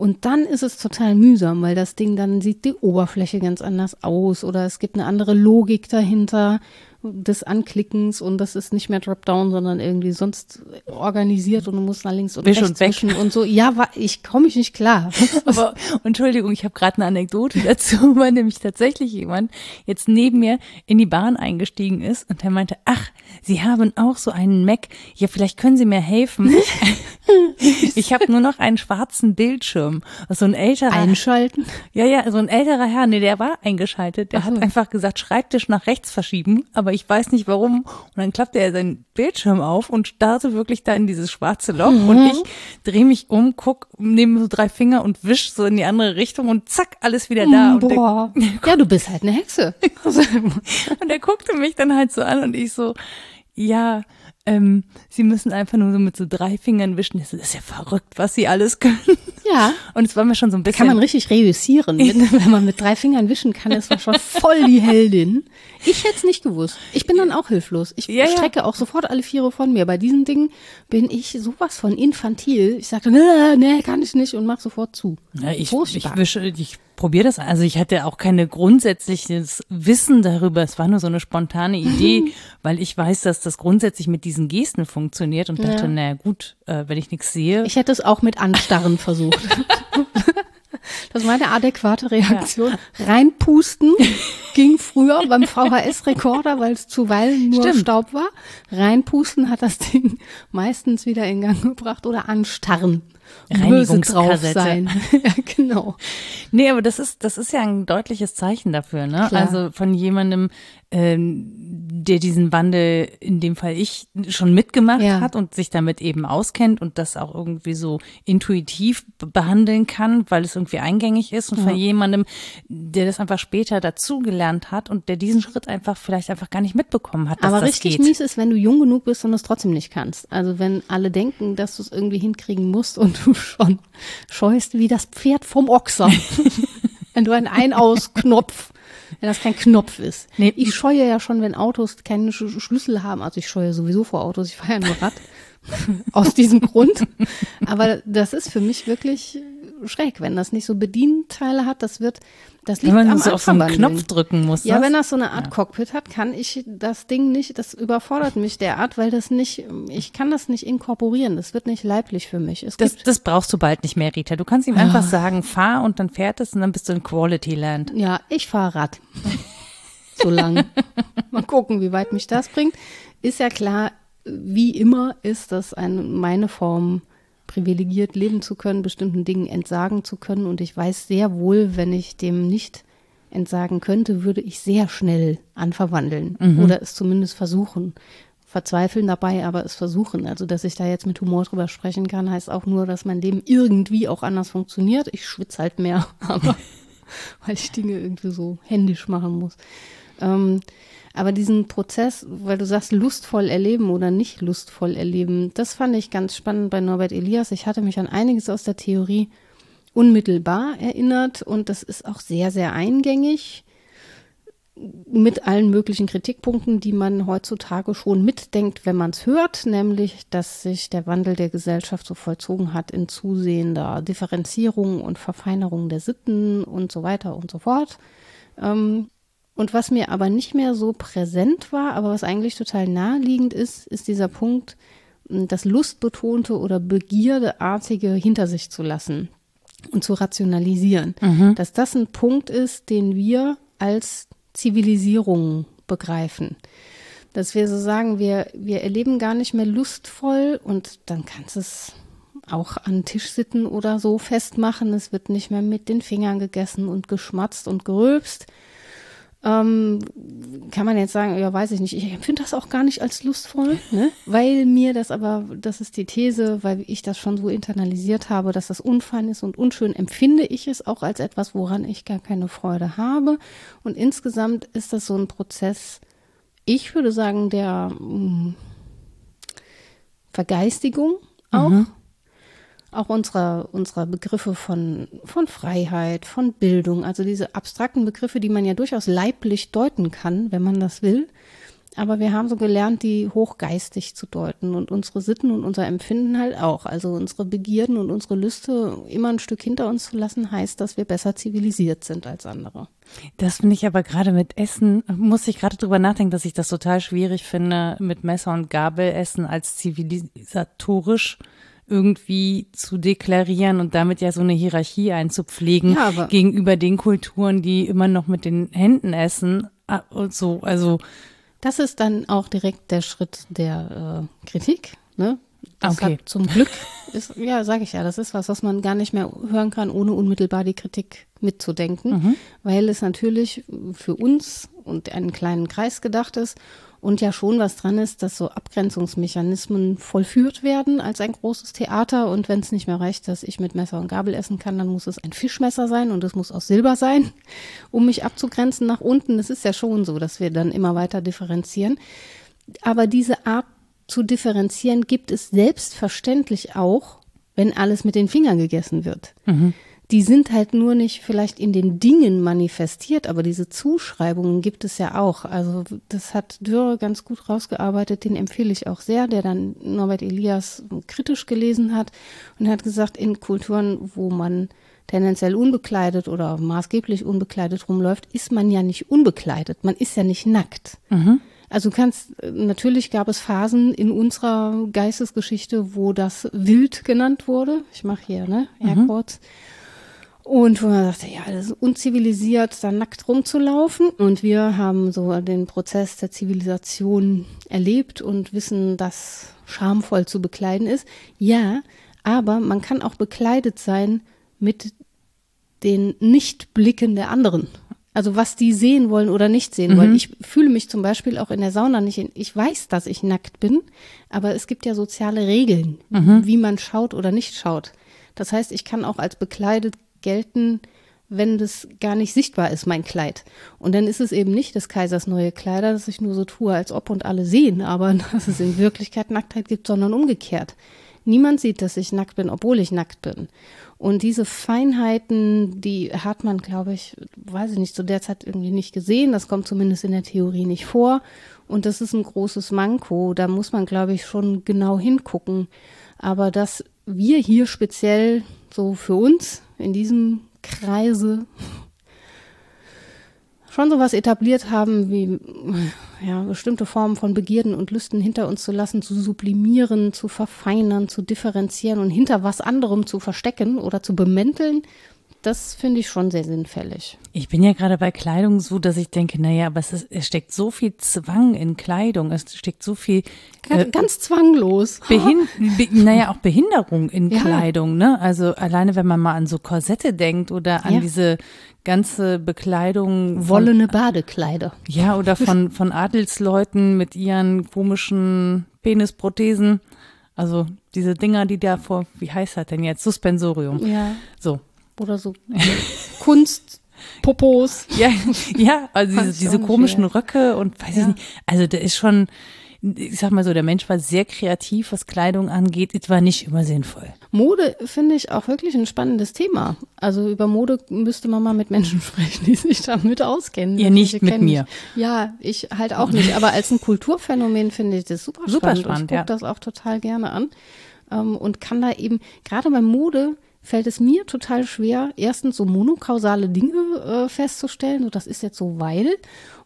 und dann ist es total mühsam, weil das Ding dann sieht die Oberfläche ganz anders aus oder es gibt eine andere Logik dahinter des Anklickens und das ist nicht mehr Dropdown, sondern irgendwie sonst organisiert und du musst nach links und Wisch rechts und wischen und so. Ja, ich komme ich nicht klar. Aber Entschuldigung, ich habe gerade eine Anekdote dazu, weil nämlich tatsächlich jemand jetzt neben mir in die Bahn eingestiegen ist und der meinte, ach, Sie haben auch so einen Mac. Ja, vielleicht können Sie mir helfen. ich habe nur noch einen schwarzen Bildschirm. So ein älterer. Einschalten. ja, ja, so ein älterer Herr, nee, der war eingeschaltet. Der Ach so. hat einfach gesagt, Schreibtisch nach rechts verschieben, aber ich weiß nicht warum. Und dann klappte er seinen Bildschirm auf und starrte wirklich da in dieses schwarze Loch. Mhm. Und ich drehe mich um, guck, nehme so drei Finger und wisch so in die andere Richtung und zack, alles wieder da. Und der, Boah. Ja, du bist halt eine Hexe. und er guckte mich dann halt so an und ich so, ja, ähm, sie müssen einfach nur so mit so drei Fingern wischen. Das ist ja verrückt, was sie alles können. Ja. Und es war mir schon so ein bisschen. Kann man richtig reüssieren, wenn, wenn man mit drei Fingern wischen kann, ist man schon voll die Heldin. Ich hätte es nicht gewusst. Ich bin dann auch hilflos. Ich Ja, ja. strecke auch sofort alle Viere von mir. Bei diesen Dingen bin ich sowas von infantil. Ich sage, nee, nee, kann ich nicht und mach sofort zu. Ja, ich, ich Furchtbar. wische, ich probiere das. Also ich hatte auch keine grundsätzliches Wissen darüber. Es war nur so eine spontane Idee, weil ich weiß, dass das grundsätzlich mit diesen Gesten funktioniert und dachte, Ja. naja gut, äh, wenn ich nichts sehe. Ich hätte es auch mit Anstarren versucht. Das war eine adäquate Reaktion. Reinpusten ging früher beim VHS-Rekorder, weil es zuweilen nur Stimmt. Staub war. Reinpusten hat das Ding meistens wieder in Gang gebracht oder anstarren. böse drauf sein. ja, genau. Nee, aber das ist, das ist ja ein deutliches Zeichen dafür, ne? Klar. Also von jemandem, ähm, der diesen Wandel, in dem Fall ich, schon mitgemacht ja. hat und sich damit eben auskennt und das auch irgendwie so intuitiv behandeln kann, weil es irgendwie eingängig ist und ja. von jemandem, der das einfach später dazugelernt hat und der diesen Schritt einfach vielleicht einfach gar nicht mitbekommen hat. Aber richtig geht. mies ist, wenn du jung genug bist und es trotzdem nicht kannst. Also wenn alle denken, dass du es irgendwie hinkriegen musst und du schon scheust wie das Pferd vom Ochser. wenn du einen Ein-Aus-Knopf wenn das kein Knopf ist. Nee. Ich scheue ja schon, wenn Autos keinen Sch Schlüssel haben. Also ich scheue sowieso vor Autos, ich fahre ja nur Rad. Aus diesem Grund. Aber das ist für mich wirklich schräg, wenn das nicht so Bedienteile hat. Das wird, das liegt wenn man am so auf so einen Knopf drücken muss. Ja, das? wenn das so eine Art ja. Cockpit hat, kann ich das Ding nicht, das überfordert mich derart, weil das nicht, ich kann das nicht inkorporieren. Das wird nicht leiblich für mich. Es das, das brauchst du bald nicht mehr, Rita. Du kannst ihm einfach ah. sagen, fahr und dann fährt es und dann bist du in Quality Land. Ja, ich fahre Rad. so lang. Mal gucken, wie weit mich das bringt. Ist ja klar, wie immer ist das eine, meine Form privilegiert leben zu können, bestimmten Dingen entsagen zu können. Und ich weiß sehr wohl, wenn ich dem nicht entsagen könnte, würde ich sehr schnell anverwandeln mhm. oder es zumindest versuchen. Verzweifeln dabei, aber es versuchen. Also, dass ich da jetzt mit Humor drüber sprechen kann, heißt auch nur, dass mein Leben irgendwie auch anders funktioniert. Ich schwitze halt mehr, aber weil ich Dinge irgendwie so händisch machen muss. Ähm, aber diesen Prozess, weil du sagst, lustvoll erleben oder nicht lustvoll erleben, das fand ich ganz spannend bei Norbert Elias. Ich hatte mich an einiges aus der Theorie unmittelbar erinnert und das ist auch sehr, sehr eingängig mit allen möglichen Kritikpunkten, die man heutzutage schon mitdenkt, wenn man es hört, nämlich, dass sich der Wandel der Gesellschaft so vollzogen hat in zusehender Differenzierung und Verfeinerung der Sitten und so weiter und so fort. Ähm, und was mir aber nicht mehr so präsent war, aber was eigentlich total naheliegend ist, ist dieser Punkt, das Lustbetonte oder Begierdeartige hinter sich zu lassen und zu rationalisieren. Mhm. Dass das ein Punkt ist, den wir als Zivilisierung begreifen. Dass wir so sagen, wir, wir erleben gar nicht mehr lustvoll und dann kannst du es auch an Tischsitten oder so festmachen. Es wird nicht mehr mit den Fingern gegessen und geschmatzt und gerülpst, ähm, kann man jetzt sagen, ja, weiß ich nicht. Ich empfinde das auch gar nicht als lustvoll, ne? weil mir das aber, das ist die These, weil ich das schon so internalisiert habe, dass das unfein ist und unschön, empfinde ich es auch als etwas, woran ich gar keine Freude habe. Und insgesamt ist das so ein Prozess, ich würde sagen, der mh, hm, Vergeistigung auch. Mhm auch unserer, unserer Begriffe von, von Freiheit, von Bildung, also diese abstrakten Begriffe, die man ja durchaus leiblich deuten kann, wenn man das will. Aber wir haben so gelernt, die hochgeistig zu deuten und unsere Sitten und unser Empfinden halt auch. Also unsere Begierden und unsere Lüste immer ein Stück hinter uns zu lassen, heißt, dass wir besser zivilisiert sind als andere. Das finde ich aber gerade mit Essen, muss ich gerade drüber nachdenken, dass ich das total schwierig finde, mit Messer und Gabel Essen als zivilisatorisch irgendwie zu deklarieren und damit ja so eine Hierarchie einzupflegen ja, gegenüber den Kulturen, die immer noch mit den Händen essen ah, und so. Also das ist dann auch direkt der Schritt der äh, Kritik. Ne? Das okay. hat zum Glück ist, ja, sage ich ja, das ist was, was man gar nicht mehr hören kann, ohne unmittelbar die Kritik mitzudenken, mhm. weil es natürlich für uns und einen kleinen Kreis gedacht ist und ja schon was dran ist, dass so Abgrenzungsmechanismen vollführt werden als ein großes Theater. Und wenn es nicht mehr reicht, dass ich mit Messer und Gabel essen kann, dann muss es ein Fischmesser sein und es muss aus Silber sein, um mich abzugrenzen nach unten. Es ist ja schon so, dass wir dann immer weiter differenzieren. Aber diese Art zu differenzieren gibt es selbstverständlich auch, wenn alles mit den Fingern gegessen wird. Mhm die sind halt nur nicht vielleicht in den Dingen manifestiert, aber diese Zuschreibungen gibt es ja auch. Also das hat Dürre ganz gut rausgearbeitet, den empfehle ich auch sehr, der dann Norbert Elias kritisch gelesen hat und hat gesagt, in Kulturen, wo man tendenziell unbekleidet oder maßgeblich unbekleidet rumläuft, ist man ja nicht unbekleidet, man ist ja nicht nackt. Mhm. Also du kannst, natürlich gab es Phasen in unserer Geistesgeschichte, wo das wild genannt wurde. Ich mache hier, ne, Airquotes. Mhm. Und wo man sagte, ja, das ist unzivilisiert, da nackt rumzulaufen. Und wir haben so den Prozess der Zivilisation erlebt und wissen, dass schamvoll zu bekleiden ist. Ja, Aber man kann auch bekleidet sein mit den Nichtblicken der anderen. Also was die sehen wollen oder nicht sehen wollen. Ich fühle mich zum Beispiel auch in der Sauna nicht in, ich weiß, dass ich nackt bin, aber es gibt ja soziale Regeln, wie man schaut oder nicht schaut. Das heißt, ich kann auch als bekleidet gelten, wenn das gar nicht sichtbar ist, mein Kleid. Und dann ist es eben nicht des Kaisers neue Kleider, dass ich nur so tue, als ob und alle sehen, aber dass es in Wirklichkeit Nacktheit gibt, sondern umgekehrt. Niemand sieht, dass ich nackt bin, obwohl ich nackt bin. Und diese Feinheiten, die hat man, glaube ich, weiß ich nicht, zu der Zeit irgendwie nicht gesehen. Das kommt zumindest in der Theorie nicht vor. Und das ist ein großes Manko. Da muss man, glaube ich, schon genau hingucken. Aber dass wir hier speziell so für uns in diesem Kreise schon sowas etabliert haben, wie ja, bestimmte Formen von Begierden und Lüsten hinter uns zu lassen, zu sublimieren, zu verfeinern, zu differenzieren und hinter was anderem zu verstecken oder zu bemänteln, das finde ich schon sehr sinnfällig. Ich bin ja gerade bei Kleidung so, dass ich denke, naja, aber es, ist, es steckt so viel Zwang in Kleidung, es steckt so viel Ganz, äh, ganz zwanglos. Behin be naja, auch Behinderung in Ja. Kleidung, ne? Also alleine, wenn man mal an so Korsette denkt oder an Ja. diese ganze Bekleidung von, Wollene Badekleider. ja, oder von, von Adelsleuten mit ihren komischen Penisprothesen. Also diese Dinger, die da vor, wie heißt das denn jetzt? Suspensorium. Ja. So. Oder so Kunstpopos. Ja, ja, also diese, diese komischen schwer. Röcke und weiß Ja. ich nicht. Also der ist schon, ich sag mal so, der Mensch war sehr kreativ, was Kleidung angeht. Es war nicht immer sinnvoll. Mode finde ich auch wirklich ein spannendes Thema. Also über Mode müsste man mal mit Menschen sprechen, die sich damit auskennen. Ihr nicht mit mir. Ja, ich halt auch nicht. Aber als ein Kulturphänomen finde ich das super spannend. Super und spannend, ich gucke ja. das auch total gerne an. Ähm, und kann da eben, gerade bei Mode, fällt es mir total schwer, erstens so monokausale Dinge äh, festzustellen, so das ist jetzt so weil,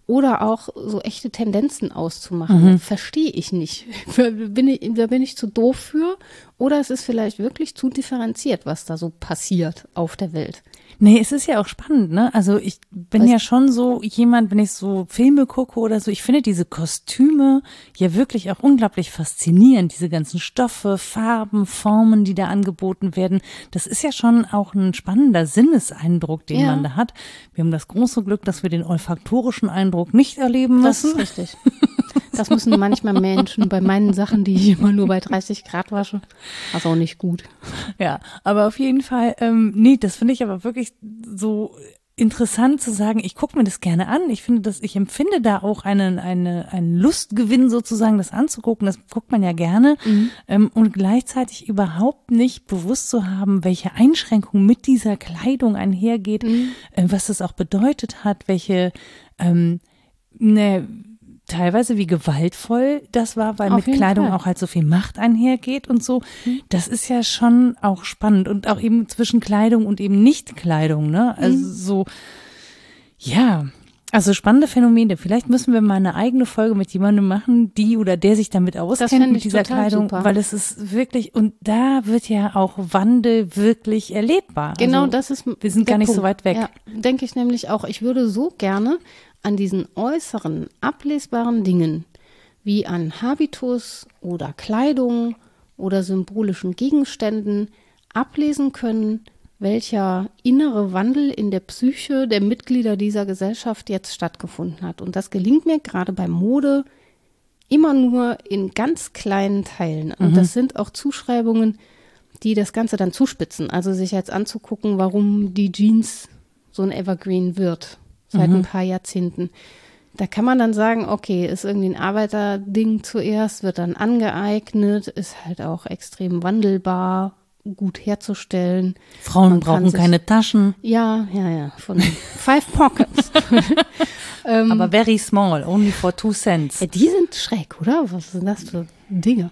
oder auch so echte Tendenzen auszumachen. Mhm. Verstehe ich nicht. bin ich, da bin ich zu doof für. Oder es ist vielleicht wirklich zu differenziert, was da so passiert auf der Welt. Nee, es ist ja auch spannend, ne? Also ich bin Weißt- ja schon so jemand, wenn ich so Filme gucke oder so, ich finde diese Kostüme ja wirklich auch unglaublich faszinierend. Diese ganzen Stoffe, Farben, Formen, die da angeboten werden. Das ist ja schon auch ein spannender Sinneseindruck, den Ja. man da hat. Wir haben das große Glück, dass wir den olfaktorischen Eindruck nicht erleben Das müssen. ist richtig. Das müssen manchmal Menschen bei meinen Sachen, die ich immer nur bei 30 Grad wasche. Ist auch nicht gut. Ja, aber auf jeden Fall, ähm, nee, das finde ich aber wirklich so interessant zu sagen, ich gucke mir das gerne an. Ich finde das, ich empfinde da auch einen, eine, einen Lustgewinn sozusagen, das anzugucken. Das guckt man ja gerne. Ähm, und gleichzeitig überhaupt nicht bewusst zu haben, welche Einschränkung mit dieser Kleidung einhergeht, äh, was das auch bedeutet hat, welche, ähm, ne, teilweise wie gewaltvoll das war, weil Auf mit Kleidung Fall. auch halt so viel Macht einhergeht und so. Das ist ja schon auch spannend und auch eben zwischen Kleidung und eben Nicht-Kleidung, ne? Also Mhm. so, ja. Also spannende Phänomene. Vielleicht müssen wir mal eine eigene Folge mit jemandem machen, die oder der sich damit auskennt mit dieser Kleidung, super. weil es ist wirklich und da wird ja auch Wandel wirklich erlebbar. Genau, also, das ist. wir sind gar nicht so Punkt. weit weg. Ja, denke ich nämlich auch. Ich würde so gerne an diesen äußeren, ablesbaren Dingen, wie an Habitus oder Kleidung oder symbolischen Gegenständen, ablesen können, welcher innere Wandel in der Psyche der Mitglieder dieser Gesellschaft jetzt stattgefunden hat. Und das gelingt mir gerade bei Mode immer nur in ganz kleinen Teilen. Und das sind auch Zuschreibungen, die das Ganze dann zuspitzen. Also sich jetzt anzugucken, warum die Jeans so ein Evergreen wird seit ein paar Jahrzehnten. Da kann man dann sagen, okay, ist irgendwie ein Arbeiterding zuerst, wird dann angeeignet, ist halt auch extrem wandelbar, gut herzustellen. Frauen brauchen sich- keine Taschen, Ja, ja, ja, von Five Pockets. ähm, aber very small, only for two cents. ja, die sind schräg, oder? Was sind das für Dinge?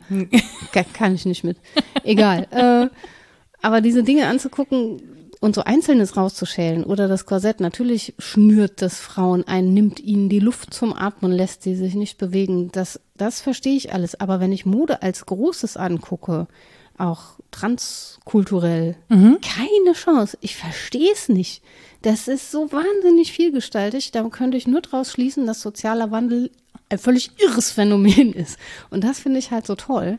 Ka- Kann ich nicht mit. Egal. äh, aber diese Dinge anzugucken und so Einzelnes rauszuschälen oder das Korsett, natürlich schnürt das Frauen ein, nimmt ihnen die Luft zum Atmen, lässt sie sich nicht bewegen. Das, das verstehe ich alles. Aber wenn ich Mode als Großes angucke, auch transkulturell, keine Chance. Ich verstehe es nicht. Das ist so wahnsinnig vielgestaltig. Da könnte ich nur draus schließen, dass sozialer Wandel ein völlig irres Phänomen ist. Und das finde ich halt so toll.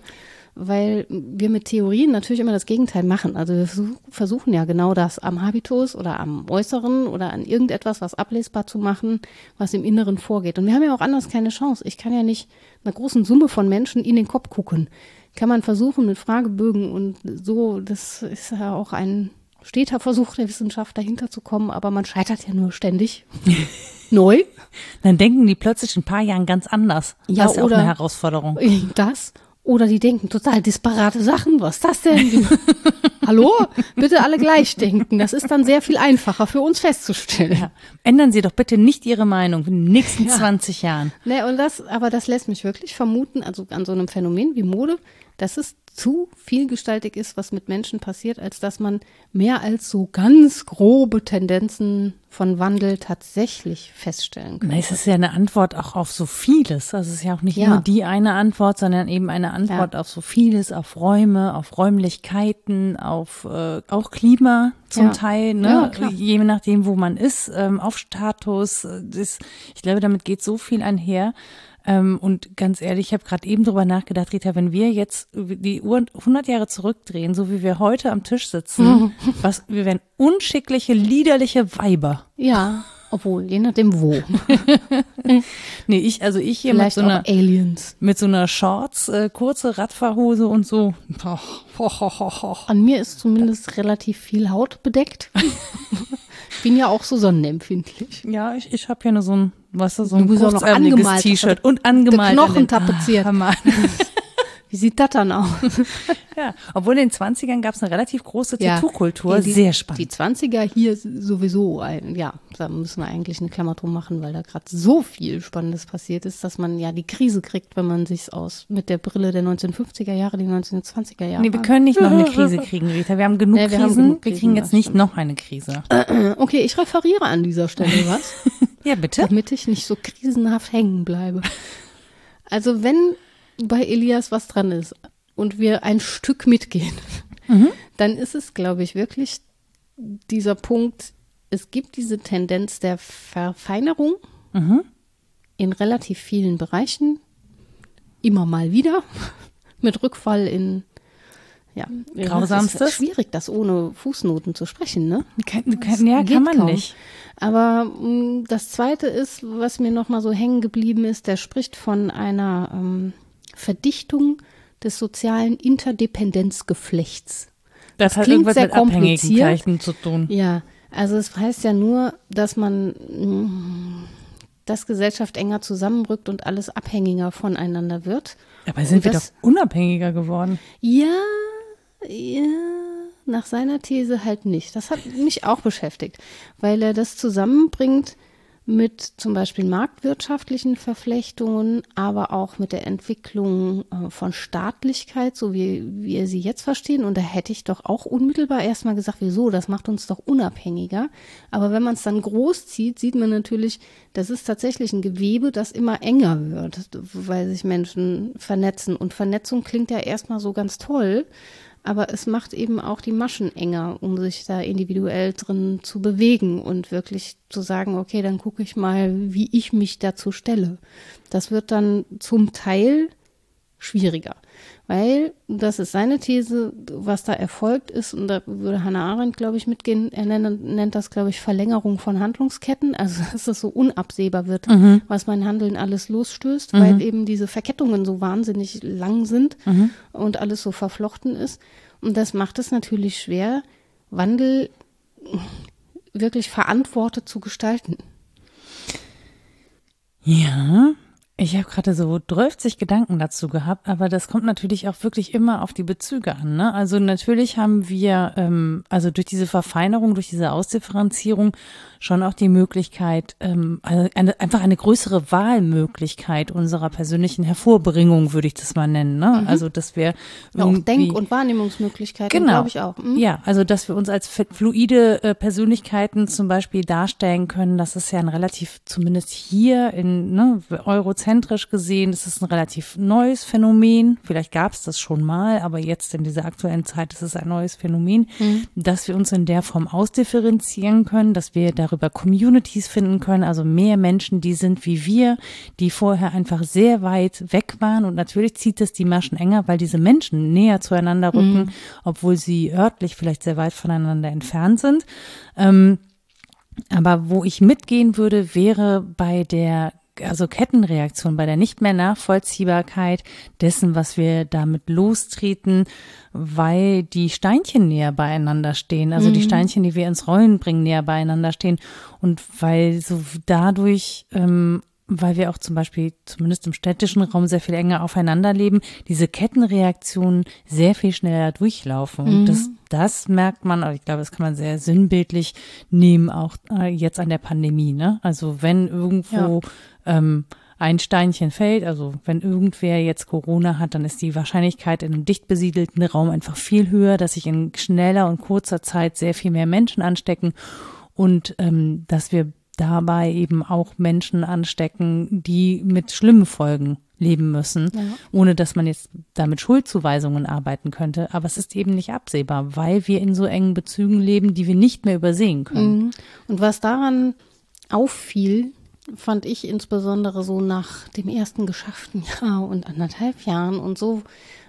Weil wir mit Theorien natürlich immer das Gegenteil machen. Also wir versuchen ja genau das am Habitus oder am Äußeren oder an irgendetwas, was ablesbar zu machen, was im Inneren vorgeht. Und wir haben ja auch anders keine Chance. Ich kann ja nicht einer großen Summe von Menschen in den Kopf gucken. Kann man versuchen mit Fragebögen und so, das ist ja auch ein steter Versuch der Wissenschaft dahinter zu kommen, aber man scheitert ja nur ständig. Neu. Dann denken die plötzlich in ein paar Jahren ganz anders. Ja, das ist ja auch oder- eine Herausforderung. Das. Oder die denken total disparate Sachen. Was ist das denn? Hallo? Bitte alle gleich denken. Das ist dann sehr viel einfacher für uns festzustellen. Ja. Ändern Sie doch bitte nicht Ihre Meinung in den nächsten 20 Jahren. Ne, und das, aber das lässt mich wirklich vermuten, also an so einem Phänomen wie Mode, dass es zu vielgestaltig ist, was mit Menschen passiert, als dass man mehr als so ganz grobe Tendenzen von Wandel tatsächlich feststellen kann. Es ist ja eine Antwort auch auf so vieles. Also es ist ja auch nicht Ja. nur die eine Antwort, sondern eben eine Antwort Ja. auf so vieles, auf Räume, auf Räumlichkeiten, auf äh, auch Klima zum Ja. Teil, ne? Ja, klar. je nachdem, wo man ist, ähm, auf Status. äh, Das, ich glaube, damit geht so viel einher. Ähm, und ganz ehrlich, ich habe gerade eben drüber nachgedacht, Rita, wenn wir jetzt die Uhr 100 Jahre zurückdrehen, so wie wir heute am Tisch sitzen, was, wir wären unschickliche, liederliche Weiber. Ja, obwohl, je nachdem wo. Nee, ich, also ich hier mit Vielleicht so auch einer, Aliens. mit so einer Shorts, äh, kurze Radfahrhose und so. Och, ho, ho, ho. An mir ist zumindest relativ viel Haut bedeckt. ich bin ja auch so sonnenempfindlich. Ja, ich, ich habe hier nur so ein, was ist so Du ein kurzärmeliges T-Shirt hast und angemalt. Knochen an den- tapeziert. Ah. Wie sieht das dann aus? ja, obwohl in den 20ern gab es eine relativ große Tattoo-Kultur. Sehr spannend. Die 20er hier sowieso, ein, ja, da müssen wir eigentlich eine Klammer drum machen, weil da gerade so viel Spannendes passiert ist, dass man ja die Krise kriegt, wenn man sich's aus mit der Brille der 1950er Jahre, die 1920er Jahre. Nee, wir können nicht noch eine Krise kriegen, Rita. Wir haben genug Nee, wir haben Krisen. genug wir Krisen, kriegen das jetzt nicht stimmt. noch eine Krise. Okay, ich referiere an dieser Stelle was, Ja, bitte. damit ich nicht so krisenhaft hängen bleibe. Also wenn bei Elias was dran ist und wir ein Stück mitgehen, dann ist es, glaube ich, wirklich dieser Punkt, es gibt diese Tendenz der Verfeinerung in relativ vielen Bereichen, immer mal wieder, mit Rückfall in ja, Es Grausamstes? ist schwierig, das ohne Fußnoten zu sprechen, ne? Kann, kann, ja, kann man kaum. nicht. Aber mh, das Zweite ist, was mir noch mal so hängen geblieben ist, der spricht von einer ähm, Verdichtung des sozialen Interdependenzgeflechts. Das hat klingt irgendwas sehr mit Abhängigkeiten kompliziert. zu tun. Ja, also es heißt ja nur, dass man, mh, dass Gesellschaft enger zusammenrückt und alles abhängiger voneinander wird. Dabei sind Und wir das- doch unabhängiger geworden. Ja, ja, nach seiner These halt nicht. Das hat mich auch beschäftigt, weil er das zusammenbringt mit zum Beispiel marktwirtschaftlichen Verflechtungen, aber auch mit der Entwicklung äh, von Staatlichkeit, so wie wir sie jetzt verstehen. Und da hätte ich doch auch unmittelbar erstmal gesagt, wieso, das macht uns doch unabhängiger. Aber wenn man es dann groß zieht, sieht man natürlich, das ist tatsächlich ein Gewebe, das immer enger wird, weil sich Menschen vernetzen. Und Vernetzung klingt ja erstmal so ganz toll. Aber es macht eben auch die Maschen enger, um sich da individuell drin zu bewegen und wirklich zu sagen, okay, dann gucke ich mal, wie ich mich dazu stelle. Das wird dann zum Teil schwieriger, weil das ist seine These, was da erfolgt ist, und da würde Hannah Arendt, glaube ich, mitgehen. Er nennt, nennt das, glaube ich, Verlängerung von Handlungsketten, also dass es so unabsehbar wird, was mein Handeln alles losstößt, weil eben diese Verkettungen so wahnsinnig lang sind und alles so verflochten ist. Und das macht es natürlich schwer, Wandel wirklich verantwortet zu gestalten. Ja, ich habe gerade so 30 Gedanken dazu gehabt, aber das kommt natürlich auch wirklich immer auf die Bezüge an. Ne? Also natürlich haben wir, ähm, also durch diese Verfeinerung, durch diese Ausdifferenzierung schon auch die Möglichkeit, ähm, also eine, einfach eine größere Wahlmöglichkeit unserer persönlichen Hervorbringung, würde ich das mal nennen. Ne? Also dass wir Ja, auch Denk- und Wahrnehmungsmöglichkeiten, Genau. glaube ich auch. Hm? Ja, also dass wir uns als fluide äh, Persönlichkeiten zum Beispiel darstellen können, das ist ja ein relativ, zumindest hier in ne, eurozentrischer egozentrisch gesehen, ist ein relativ neues Phänomen. Vielleicht gab es das schon mal, aber jetzt in dieser aktuellen Zeit ist es ein neues Phänomen, mhm. dass wir uns in der Form ausdifferenzieren können, dass wir darüber Communities finden können, also mehr Menschen, die sind wie wir, die vorher einfach sehr weit weg waren. Und natürlich zieht es die Maschen enger, weil diese Menschen näher zueinander rücken, mhm. obwohl sie örtlich vielleicht sehr weit voneinander entfernt sind. Ähm, aber wo ich mitgehen würde, wäre bei der also Kettenreaktion, bei der nicht mehr Nachvollziehbarkeit dessen, was wir damit lostreten, weil die Steinchen näher beieinander stehen, also mhm. die Steinchen, die wir ins Rollen bringen, näher beieinander stehen und weil so dadurch ähm, weil wir auch zum Beispiel zumindest im städtischen Raum sehr viel enger aufeinander leben, diese Kettenreaktionen sehr viel schneller durchlaufen. Und mhm. das, das merkt man, ich glaube, das kann man sehr sinnbildlich nehmen, auch äh, jetzt an der Pandemie. Ne? Also wenn irgendwo ja. ähm, ein Steinchen fällt, also wenn irgendwer jetzt Corona hat, dann ist die Wahrscheinlichkeit in einem dicht besiedelten Raum einfach viel höher, dass sich in schneller und kurzer Zeit sehr viel mehr Menschen anstecken und ähm, dass wir dabei eben auch Menschen anstecken, die mit schlimmen Folgen leben müssen, ja. ohne dass man jetzt damit Schuldzuweisungen arbeiten könnte. Aber es ist eben nicht absehbar, weil wir in so engen Bezügen leben, die wir nicht mehr übersehen können. Mhm. Und was daran auffiel, fand ich insbesondere so nach dem ersten geschafften Jahr und anderthalb Jahren und so,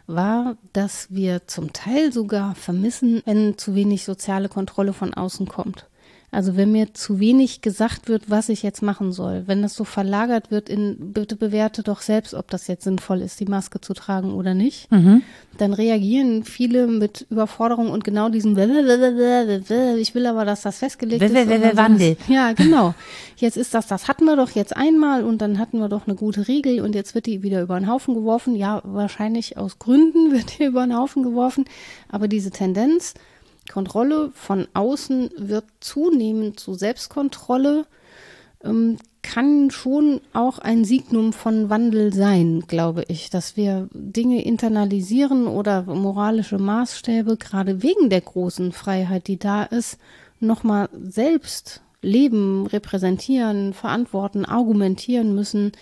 war, dass wir zum Teil sogar vermissen, wenn zu wenig soziale Kontrolle von außen kommt. Also wenn mir zu wenig gesagt wird, was ich jetzt machen soll, wenn das so verlagert wird in, bitte bewerte doch selbst, ob das jetzt sinnvoll ist, die Maske zu tragen oder nicht, mhm. dann reagieren viele mit Überforderung und genau diesem, ich will aber, dass das festgelegt ist. Wandel. Ja, genau. Jetzt ist das, das hatten wir doch jetzt einmal und dann hatten wir doch eine gute Regel und jetzt wird die wieder über den Haufen geworfen. Ja, wahrscheinlich aus Gründen wird die über den Haufen geworfen, aber diese Tendenz, Kontrolle von außen wird zunehmend zu Selbstkontrolle, ähm, kann schon auch ein Signum von Wandel sein, glaube ich, dass wir Dinge internalisieren oder moralische Maßstäbe, gerade wegen der großen Freiheit, die da ist, nochmal selbst leben, repräsentieren, verantworten, argumentieren müssen,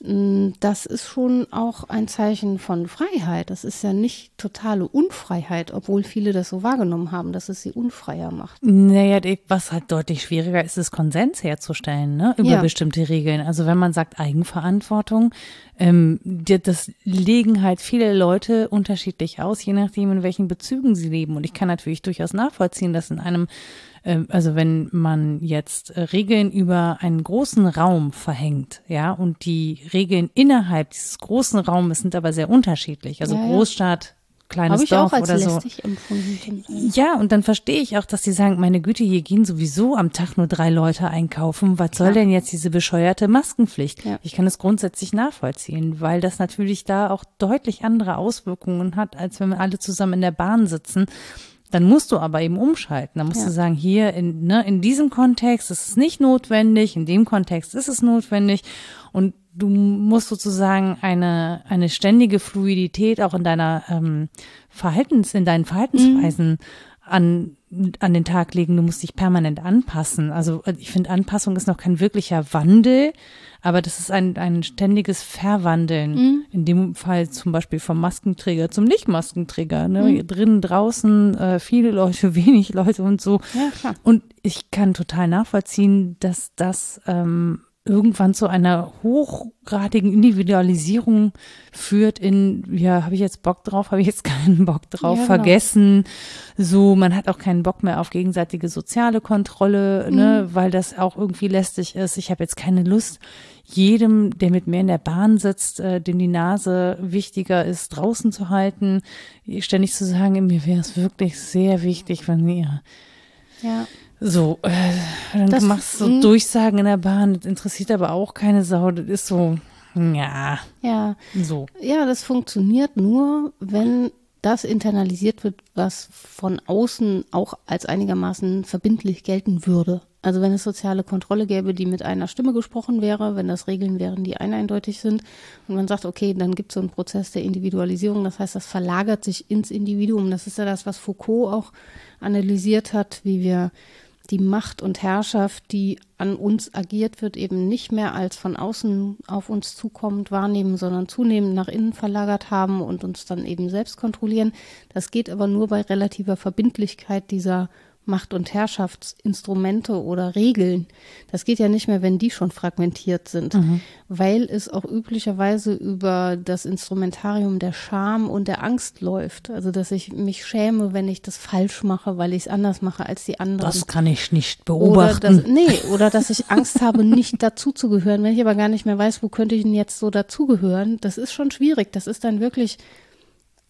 das ist schon auch ein Zeichen von Freiheit. Das ist ja nicht totale Unfreiheit, obwohl viele das so wahrgenommen haben, dass es sie unfreier macht. Naja, was halt deutlich schwieriger ist, ist Konsens herzustellen ne, über ja. bestimmte Regeln. Also wenn man sagt Eigenverantwortung, ähm, das legen halt viele Leute unterschiedlich aus, je nachdem, in welchen Bezügen sie leben. Und ich kann natürlich durchaus nachvollziehen, dass in einem also wenn man jetzt äh, Regeln über einen großen Raum verhängt, ja, und die Regeln innerhalb dieses großen Raumes sind aber sehr unterschiedlich. Also ja, Großstadt, kleines Hab ich Dorf auch als oder so. Empfunden. Ja, und dann verstehe ich auch, dass die sagen, meine Güte, hier gehen sowieso am Tag nur drei Leute einkaufen. Was soll denn jetzt diese bescheuerte Maskenpflicht? Ja. Ich kann es grundsätzlich nachvollziehen, weil das natürlich da auch deutlich andere Auswirkungen hat, als wenn wir alle zusammen in der Bahn sitzen dann musst du aber eben umschalten. Dann musst ja. du sagen, hier in, ne, in diesem Kontext ist es nicht notwendig, in dem Kontext ist es notwendig. Und du musst sozusagen eine, eine ständige Fluidität auch in deiner ähm, Verhaltens, in deinen Verhaltensweisen mhm. An, an den Tag legen. Du musst dich permanent anpassen. Also ich finde, Anpassung ist noch kein wirklicher Wandel, aber das ist ein, ein ständiges Verwandeln. Mhm. In dem Fall zum Beispiel vom Maskenträger zum Nicht-Maskenträger. Ne? Mhm. Drinnen, draußen, äh, viele Leute, wenig Leute und so. Ja, klar. Und ich kann total nachvollziehen, dass das ähm, irgendwann zu einer hochgradigen Individualisierung führt in, ja, habe ich jetzt Bock drauf, habe ich jetzt keinen Bock drauf, ja, genau. vergessen. So, man hat auch keinen Bock mehr auf gegenseitige soziale Kontrolle, mhm. ne, weil das auch irgendwie lästig ist. Ich habe jetzt keine Lust, jedem, der mit mir in der Bahn sitzt, äh, dem die Nase wichtiger ist, draußen zu halten, ständig zu sagen, mir wäre es wirklich sehr wichtig, wenn ihr ja. So, äh, dann das, machst du so Durchsagen in der Bahn, das interessiert aber auch keine Sau, das ist so, ja. Ja. So. Ja, das funktioniert nur, wenn das internalisiert wird, was von außen auch als einigermaßen verbindlich gelten würde. Also wenn es soziale Kontrolle gäbe, die mit einer Stimme gesprochen wäre, wenn das Regeln wären, die eindeutig sind und man sagt, okay, dann gibt es so einen Prozess der Individualisierung, das heißt, das verlagert sich ins Individuum. Das ist ja das, was Foucault auch analysiert hat, wie wir die Macht und Herrschaft, die an uns agiert wird, eben nicht mehr als von außen auf uns zukommend wahrnehmen, sondern zunehmend nach innen verlagert haben und uns dann eben selbst kontrollieren. Das geht aber nur bei relativer Verbindlichkeit dieser Macht- und Herrschaftsinstrumente oder Regeln. Das geht ja nicht mehr, wenn die schon fragmentiert sind, mhm. weil es auch üblicherweise über das Instrumentarium der Scham und der Angst läuft. Also, dass ich mich schäme, wenn ich das falsch mache, weil ich es anders mache als die anderen. Das kann ich nicht beobachten. Oder dass, nee, oder dass ich Angst habe, nicht dazuzugehören. Wenn ich aber gar nicht mehr weiß, wo könnte ich denn jetzt so dazugehören, das ist schon schwierig. Das ist dann wirklich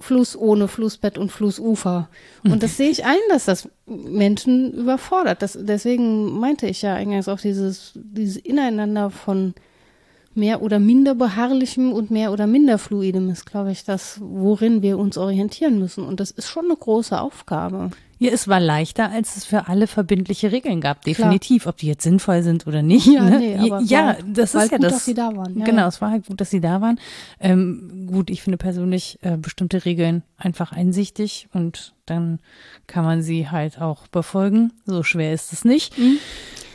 Fluss ohne Flussbett und Flussufer. Und das sehe ich ein, dass das Menschen überfordert. Das, deswegen meinte ich ja eingangs auch dieses, dieses Ineinander von mehr oder minder beharrlichem und mehr oder minder fluidem ist, glaube ich, das, worin wir uns orientieren müssen. Und das ist schon eine große Aufgabe. Ja, es war leichter, als es für alle verbindliche Regeln gab, definitiv, Klar. ob die jetzt sinnvoll sind oder nicht. Ja, ne? nee, aber ja das ist ja gut, das. dass sie da waren. Ja, genau, ja. es war halt gut, dass sie da waren. Ähm, gut, ich finde persönlich äh, bestimmte Regeln einfach einsichtig und dann kann man sie halt auch befolgen. So schwer ist es nicht. Mhm.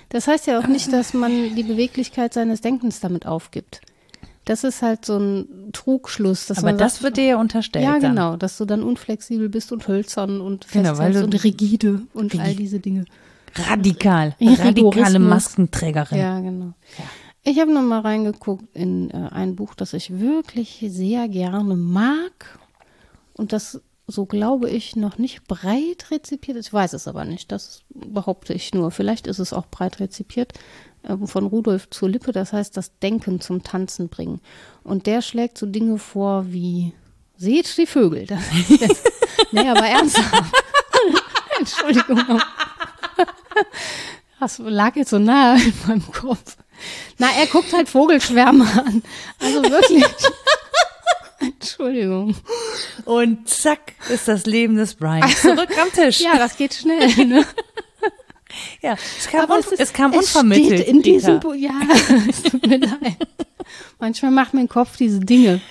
Das heißt ja auch nicht, dass man die Beweglichkeit seines Denkens damit aufgibt. Das ist halt so ein Trugschluss. Aber das sagt, wird dir ja unterstellt. Ja, dann. genau, dass du dann unflexibel bist und hölzern und genau, festhältst und rigide und rigide. all diese Dinge. Radikal, radikale Maskenträgerin. Ja, genau. Ja. Ich habe noch mal reingeguckt in äh, ein Buch, das ich wirklich sehr gerne mag und das so glaube ich noch nicht breit rezipiert. Ich weiß es aber nicht, das behaupte ich nur. Vielleicht ist es auch breit rezipiert. Ähm, von Rudolf zur Lippe, das heißt das Denken zum Tanzen bringen. Und der schlägt so Dinge vor wie, seht die Vögel. Das, das, nee, aber ernsthaft. Entschuldigung. Das lag jetzt so nah in meinem Kopf. Na, er guckt halt Vogelschwärme an. Also wirklich. Entschuldigung. Und zack ist das Leben des Brian zurück am Tisch. Ja, das geht schnell. Ne? Ja, es kam, un es, ist, es kam es unvermittelt. Steht in diesem. Buch, ja, es tut mir leid. Manchmal macht mein Kopf diese Dinge.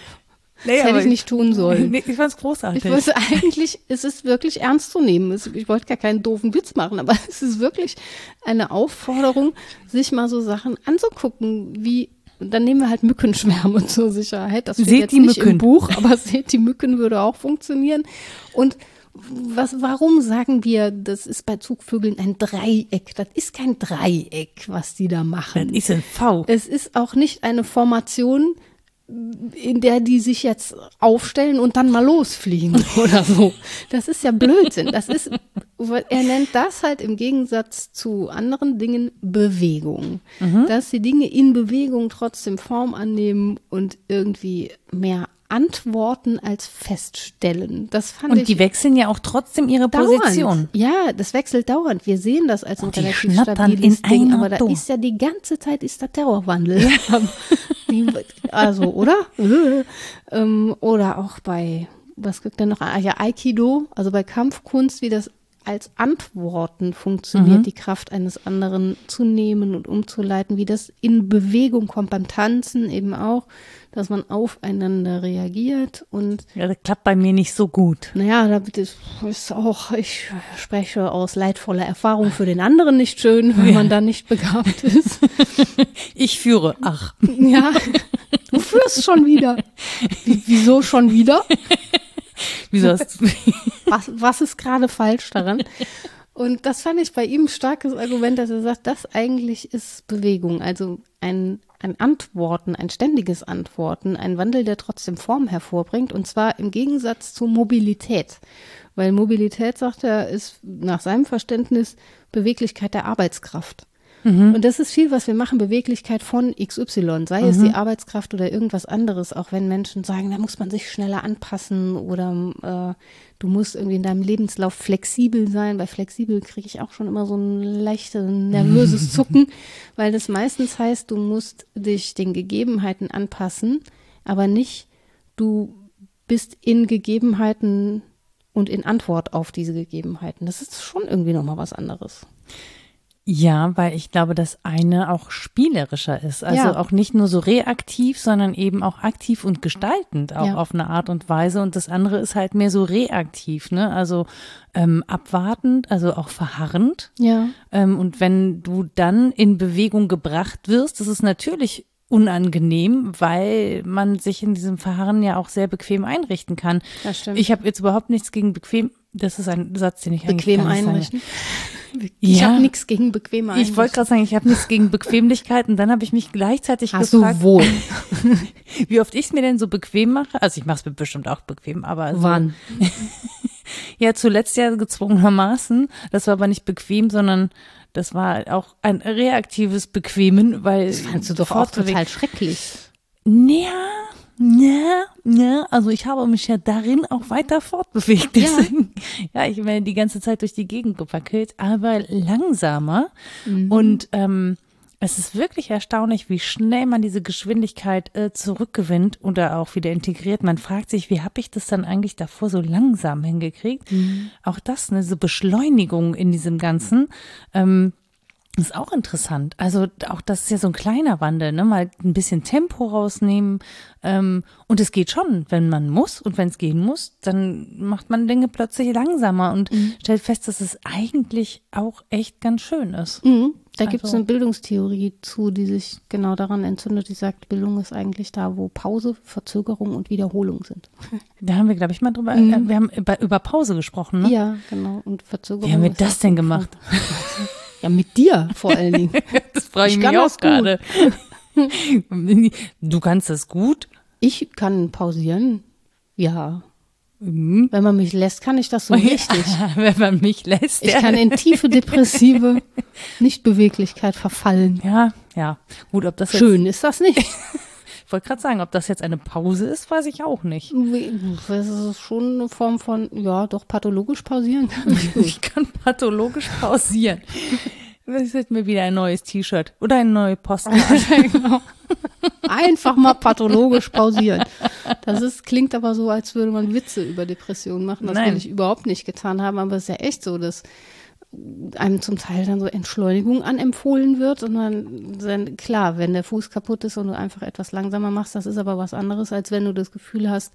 Nee, das hätte ich nicht tun sollen. Nee, ich fand's großartig. Ich wusste eigentlich, es ist wirklich ernst zu nehmen. Ich wollte gar keinen doofen Witz machen, aber es ist wirklich eine Aufforderung, sich mal so Sachen anzugucken, wie dann nehmen wir halt Mückenschwärme zur Sicherheit. Das Seht jetzt die nicht im Mücken. Buch, aber seht die Mücken würde auch funktionieren. Und was, warum sagen wir, das ist bei Zugvögeln ein Dreieck? Das ist kein Dreieck, was die da machen. Das ist ein V. Es ist auch nicht eine Formation, in der die sich jetzt aufstellen und dann mal losfliegen oder so. Das ist ja Blödsinn. Das ist, er nennt das halt im Gegensatz zu anderen Dingen Bewegung. Dass die Dinge in Bewegung trotzdem Form annehmen und irgendwie mehr antworten als feststellen. Das fand Und ich die wechseln ja auch trotzdem ihre dauernd. Position. Ja, das wechselt dauernd. Wir sehen das als ein Und die relativ stabiles in Ding, aber da ist ja die ganze Zeit ist der Terrorwandel. Die- also, oder? Äh, ähm, oder auch bei, was gibt denn noch? Ah, ja, Aikido, also bei Kampfkunst, wie das als Antworten funktioniert, die Kraft eines anderen zu nehmen und umzuleiten, wie das in Bewegung kommt beim Tanzen eben auch, dass man aufeinander reagiert und Ja, das klappt bei mir nicht so gut. naja, da ist, ist auch, ich spreche aus leidvoller Erfahrung für den anderen nicht schön, wenn man da nicht begabt ist. Ich führe. Ach. Ja, du führst schon wieder. Wie, wieso schon wieder? Wieso hast du. Was, was ist gerade falsch daran? Und das fand ich bei ihm ein starkes Argument, dass er sagt, das eigentlich ist Bewegung, also ein, ein Antworten, ein ständiges Antworten, ein Wandel, der trotzdem Form hervorbringt, und zwar im Gegensatz zur Mobilität. Weil Mobilität, sagt er, ist nach seinem Verständnis Beweglichkeit der Arbeitskraft. Und das ist viel, was wir machen, Beweglichkeit von XY, sei es die Arbeitskraft oder irgendwas anderes, auch wenn Menschen sagen, da muss man sich schneller anpassen oder äh, du musst irgendwie in deinem Lebenslauf flexibel sein. Bei flexibel kriege ich auch schon immer so ein leichtes, nervöses Zucken, weil das meistens heißt, du musst dich den Gegebenheiten anpassen, aber nicht, du bist in Gegebenheiten und in Antwort auf diese Gegebenheiten. Das ist schon irgendwie nochmal was anderes. Ja, weil ich glaube, das eine auch spielerischer ist. Also Ja. auch nicht nur so reaktiv, sondern eben auch aktiv und gestaltend, auch Ja. auf eine Art und Weise. Und das andere ist halt mehr so reaktiv, ne? Also ähm, abwartend, also auch verharrend. Ja. Ähm, und wenn du dann in Bewegung gebracht wirst, das ist natürlich unangenehm, weil man sich in diesem Verharren ja auch sehr bequem einrichten kann. Das stimmt. Ich habe jetzt überhaupt nichts gegen bequem. Das ist ein Satz, den ich eigentlich Bequem gar nicht sage. Ich Ja. habe nichts gegen bequeme. Ich wollte gerade sagen, ich habe nichts gegen Bequemlichkeit und dann habe ich mich gleichzeitig Hast gefragt, du wohl. wie oft ich es mir denn so bequem mache. Also ich mache es mir bestimmt auch bequem, aber so, Wann? ja zuletzt ja gezwungenermaßen. Das war aber nicht bequem, sondern das war auch ein reaktives Bequemen, weil Das fandst du doch auch total schrecklich. Ja, ja, ja, also ich habe mich ja darin auch weiter fortbewegt. Ja. Deswegen, ja, ich bin die ganze Zeit durch die Gegend gewackelt, aber langsamer. Mhm. Und ähm, es ist wirklich erstaunlich, wie schnell man diese Geschwindigkeit äh, zurückgewinnt oder auch wieder integriert. Man fragt sich, wie habe ich das dann eigentlich davor so langsam hingekriegt? Mhm. Auch das, eine so Beschleunigung in diesem Ganzen. Ähm, ist auch interessant. Also auch das ist ja so ein kleiner Wandel, ne? Mal ein bisschen Tempo rausnehmen. Ähm, und es geht schon, wenn man muss und wenn es gehen muss, dann macht man Dinge plötzlich langsamer und Mhm. stellt fest, dass es eigentlich auch echt ganz schön ist. Mhm. Da gibt es Also- eine Bildungstheorie zu, die sich genau daran entzündet. Die sagt, Bildung ist eigentlich da, wo Pause, Verzögerung und Wiederholung sind. Da haben wir, glaube ich, mal drüber, äh, wir haben über, über Pause gesprochen, ne? Mhm. Ja, genau. Und Verzögerung. Wie haben wir das denn gemacht? Ja, mit dir vor allen Dingen. Das frage Ich kann das gut. gerade. Du kannst das gut. Ich kann pausieren. Ja. Mhm. Wenn man mich lässt, kann ich das so richtig. Wenn man mich lässt. Ich ja. kann in tiefe depressive Nichtbeweglichkeit verfallen. ja, ja. Gut, ob das Schön ist das nicht. Ich wollte gerade sagen, ob das jetzt eine Pause ist, weiß ich auch nicht. Das ist schon eine Form von, ja, doch pathologisch pausieren kann ich. Ich kann pathologisch pausieren. Das ist mir wieder ein neues T-Shirt oder eine neue Postkarte. genau. Einfach mal pathologisch pausieren. Das ist, klingt aber so, als würde man Witze über Depressionen machen. Das Nein. will ich überhaupt nicht getan haben, aber es ist ja echt so, dass einem zum Teil dann so Entschleunigung anempfohlen wird und man dann, klar, wenn der Fuß kaputt ist und du einfach etwas langsamer machst, das ist aber was anderes, als wenn du das Gefühl hast,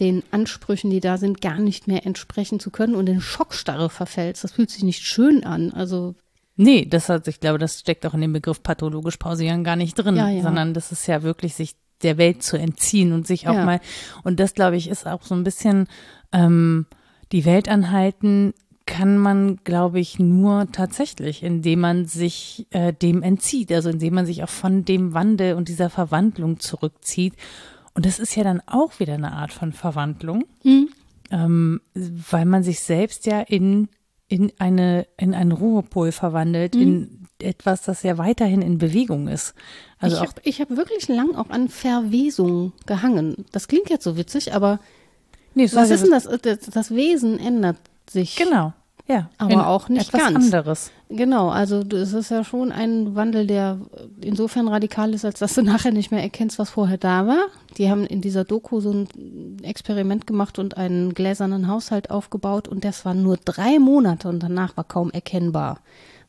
den Ansprüchen, die da sind, gar nicht mehr entsprechen zu können und in Schockstarre verfällst. Das fühlt sich nicht schön an. Also Nee, das hat, ich glaube, das steckt auch in dem Begriff pathologisch pausieren gar nicht drin, Ja, ja. sondern das ist ja wirklich sich der Welt zu entziehen und sich auch Ja. mal, und das glaube ich ist auch so ein bisschen ähm, die Welt anhalten kann man, glaube ich, nur tatsächlich, indem man sich äh, dem entzieht, also indem man sich auch von dem Wandel und dieser Verwandlung zurückzieht. Und das ist ja dann auch wieder eine Art von Verwandlung, ähm, weil man sich selbst ja in, in, eine, in einen Ruhepol verwandelt, in etwas, das ja weiterhin in Bewegung ist. Also ich habe ich hab wirklich lang auch an Verwesung gehangen. Das klingt jetzt so witzig, aber nee, was ist denn das? das? Das Wesen ändert sich. Genau, ja. Aber in auch nicht etwas ganz. anderes. Genau, also es ist ja schon ein Wandel, der insofern radikal ist, als dass du nachher nicht mehr erkennst, was vorher da war. Die haben in dieser Doku so ein Experiment gemacht und einen gläsernen Haushalt aufgebaut und das war nur drei Monate und danach war kaum erkennbar,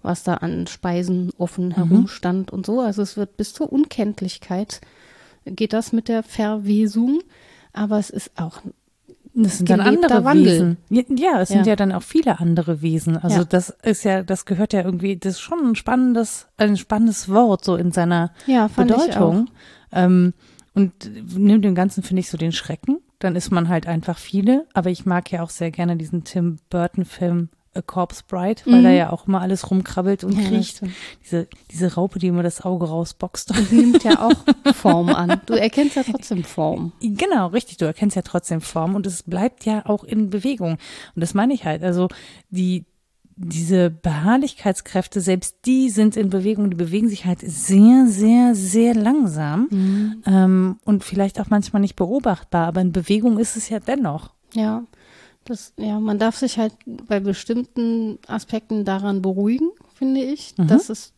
was da an Speisen offen herumstand und so. Also es wird bis zur Unkenntlichkeit geht das mit der Verwesung, aber es ist auch Das sind dann andere Wandel. Wesen. Ja, es sind Ja. ja dann auch viele andere Wesen. Also Ja. das ist ja, das gehört ja irgendwie, das ist schon ein spannendes, ein spannendes Wort so in seiner Ja, Bedeutung. Ähm, und nimmt dem Ganzen, finde ich, so den Schrecken. Dann ist man halt einfach viele. Aber ich mag ja auch sehr gerne diesen Tim Burton-Film A Corpse Bride, weil da ja auch immer alles rumkrabbelt und Mhm. Ja, kriecht. Diese, diese Raupe, die immer das Auge rausboxt. nimmt ja auch Form an. Du erkennst ja trotzdem Form. Genau, richtig. Du erkennst ja trotzdem Form und es bleibt ja auch in Bewegung. Und das meine ich halt. Also die, diese Beharrlichkeitskräfte, selbst die sind in Bewegung. Die bewegen sich halt sehr, sehr, sehr langsam ähm, und vielleicht auch manchmal nicht beobachtbar. Aber in Bewegung ist es ja dennoch. Ja, das, ja, man darf sich halt bei bestimmten Aspekten daran beruhigen, finde ich, dass es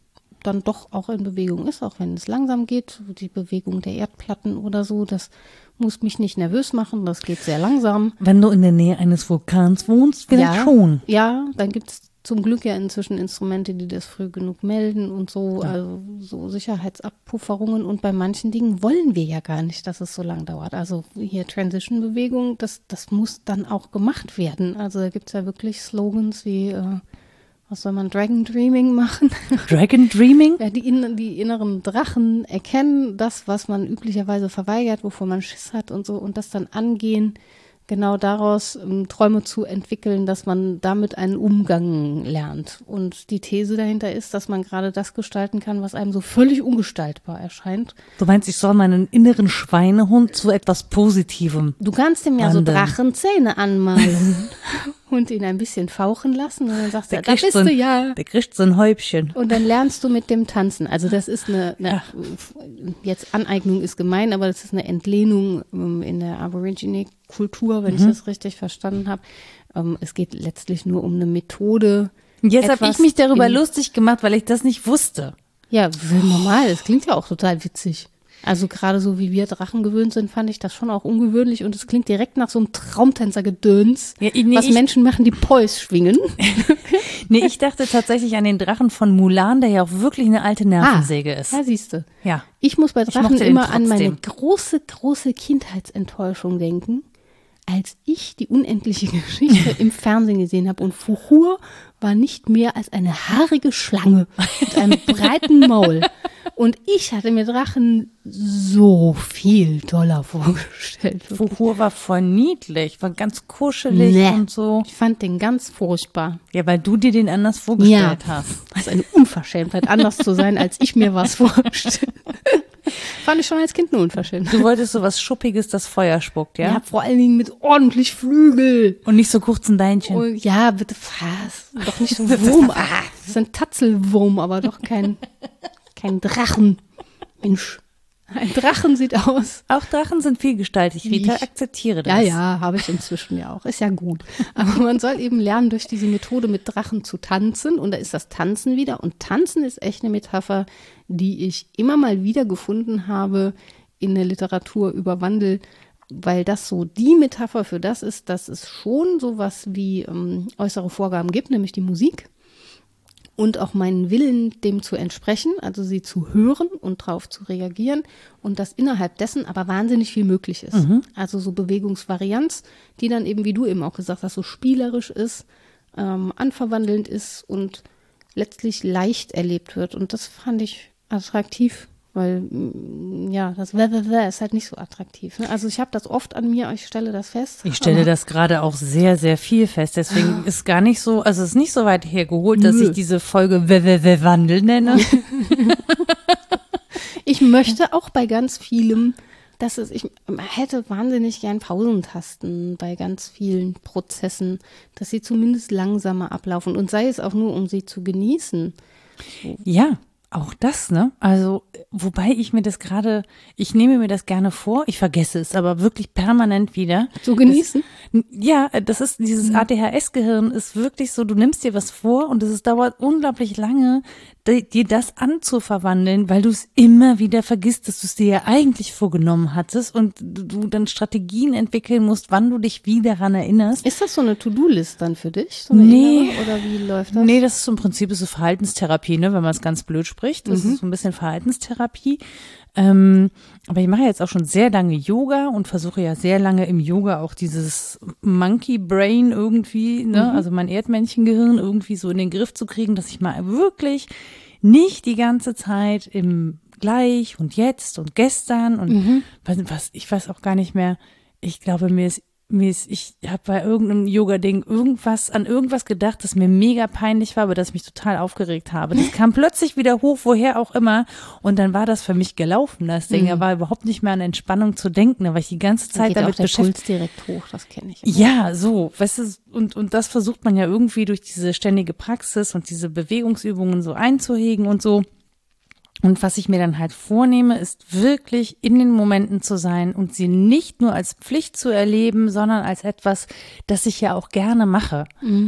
dann doch auch in Bewegung ist, auch wenn es langsam geht. Die Bewegung der Erdplatten oder so, das muss mich nicht nervös machen, das geht sehr langsam. Wenn du in der Nähe eines Vulkans wohnst, vielleicht schon. Ja, dann gibt es zum Glück ja inzwischen Instrumente, die das früh genug melden und so, Ja. also so Sicherheitsabpufferungen. Und bei manchen Dingen wollen wir ja gar nicht, dass es so lang dauert. Also hier Transition-Bewegung, das, das muss dann auch gemacht werden. Also da gibt es ja wirklich Slogans wie, äh, was soll man, Dragon Dreaming machen? Dragon Dreaming? Ja, die, in, die inneren Drachen erkennen das, was man üblicherweise verweigert, wovor man Schiss hat und so, und das dann angehen, genau daraus ähm, Träume zu entwickeln, dass man damit einen Umgang lernt. Und die These dahinter ist, dass man gerade das gestalten kann, was einem so völlig ungestaltbar erscheint. Du meinst, ich soll meinen inneren Schweinehund zu etwas Positivem. Du kannst ihm ja so Wandeln. Drachenzähne anmalen und ihn ein bisschen fauchen lassen und dann sagst du, Der da bist so du ein, ja. der kriegt so ein Häubchen. Und dann lernst du mit dem Tanzen. Also das ist eine, eine jetzt Aneignung ist gemein, aber das ist eine Entlehnung ähm, in der Aborigine-Kultur, wenn ich das richtig verstanden habe. Ähm, es geht letztlich nur um eine Methode. Jetzt habe ich mich darüber lustig gemacht, weil ich das nicht wusste. Ja, normal. Es klingt ja auch total witzig. Also gerade so wie wir Drachen gewöhnt sind, fand ich das schon auch ungewöhnlich und es klingt direkt nach so einem Traumtänzer-Gedöns, Ja, nee, was ich- Menschen machen, die Pois schwingen. Nee, ich dachte tatsächlich an den Drachen von Mulan, der ja auch wirklich eine alte Nervensäge ist. Ja, siehst du. Ja. Ich muss bei Drachen immer an meine große, große Kindheitsenttäuschung denken, als ich die unendliche Geschichte im Fernsehen gesehen habe und Fuhur war nicht mehr als eine haarige Schlange mit einem breiten Maul. Und ich hatte mir Drachen so viel toller vorgestellt. Fuhur war voll niedlich, war ganz kuschelig Nee. und so. Ich fand den ganz furchtbar. Ja, weil du dir den anders vorgestellt Ja. hast. Das ist eine Unverschämtheit, anders zu sein, als ich mir was vorstelle. Fand ich schon als Kind eine Unverschämtheit. Du wolltest so was Schuppiges, das Feuer spuckt, ja? Ja, vor allen Dingen mit ordentlich Flügel. Und nicht so kurzen Beinchen. Oh, ja, bitte was. Doch nicht so Wurm. Ah, das ist ein Tatzelwurm, aber doch kein, kein Drachen. Mensch. Ein Drachen sieht aus. Auch Drachen sind vielgestaltig, Rita, Ich- akzeptiere das. Ja, ja, habe ich inzwischen ja auch. Ist ja gut. Aber man soll eben lernen, durch diese Methode mit Drachen zu tanzen. Und da ist das Tanzen wieder. Und Tanzen ist echt eine Metapher, die ich immer mal wieder gefunden habe in der Literatur über Wandel, weil das so die Metapher für das ist, dass es schon sowas wie ähm, äußere Vorgaben gibt, nämlich die Musik. Und auch meinen Willen, dem zu entsprechen, also sie zu hören und drauf zu reagieren und dass innerhalb dessen aber wahnsinnig viel möglich ist. Also so Bewegungsvarianz, die dann eben, wie du eben auch gesagt hast, so spielerisch ist, ähm, anverwandelnd ist und letztlich leicht erlebt wird. Und das fand ich attraktiv, weil mm, ja, das ist halt nicht so attraktiv. Ne? Also ich habe das oft an mir, ich stelle das fest. Ich stelle das gerade auch sehr, sehr viel fest. Deswegen ist gar nicht so, also es ist nicht so weit hergeholt, dass Nö. ich diese Folge Wandel nenne. Ich möchte auch bei ganz vielem, dass es, ich hätte wahnsinnig gern Pausentasten bei ganz vielen Prozessen, dass sie zumindest langsamer ablaufen und sei es auch nur, um sie zu genießen. Ja, auch das, ne? Also, wobei ich mir das gerade, ich nehme mir das gerne vor, ich vergesse es aber wirklich permanent wieder. Zu genießen? Das, ja, das ist, dieses Mhm. ADHS-Gehirn ist wirklich so, du nimmst dir was vor und es dauert unglaublich lange, di- dir das anzuverwandeln, weil du es immer wieder vergisst, dass du es dir ja eigentlich vorgenommen hattest und du dann Strategien entwickeln musst, wann du dich wieder daran erinnerst. Ist das so eine To-Do-List dann für dich? So Nee. innere? Oder wie läuft das? Nee, das ist im Prinzip so Verhaltenstherapie, ne, wenn man es ganz blöd spricht. Das Mhm. ist so ein bisschen Verhaltenstherapie. Ähm, aber ich mache jetzt auch schon sehr lange Yoga und versuche ja sehr lange im Yoga auch dieses Monkey Brain irgendwie, ne, Mhm. also mein Erdmännchengehirn irgendwie so in den Griff zu kriegen, dass ich mal wirklich nicht die ganze Zeit im Gleich und jetzt und gestern und Mhm. was, was, ich weiß auch gar nicht mehr. Ich glaube, mir ist mir ist, ich habe bei irgendeinem Yoga-Ding irgendwas an irgendwas gedacht, das mir mega peinlich war, aber das mich total aufgeregt habe. Das kam plötzlich wieder hoch, woher auch immer. Und dann war das für mich gelaufen, das Ding. Da war überhaupt nicht mehr an Entspannung zu denken, da war ich die ganze Da Zeit geht auch damit der beschäftigt. Puls direkt hoch, das kenne ich. Ja, so, weißt du, und, und das versucht man ja irgendwie durch diese ständige Praxis und diese Bewegungsübungen so einzuhegen und so. Und was ich mir dann halt vornehme, ist wirklich in den Momenten zu sein und sie nicht nur als Pflicht zu erleben, sondern als etwas, das ich ja auch gerne mache.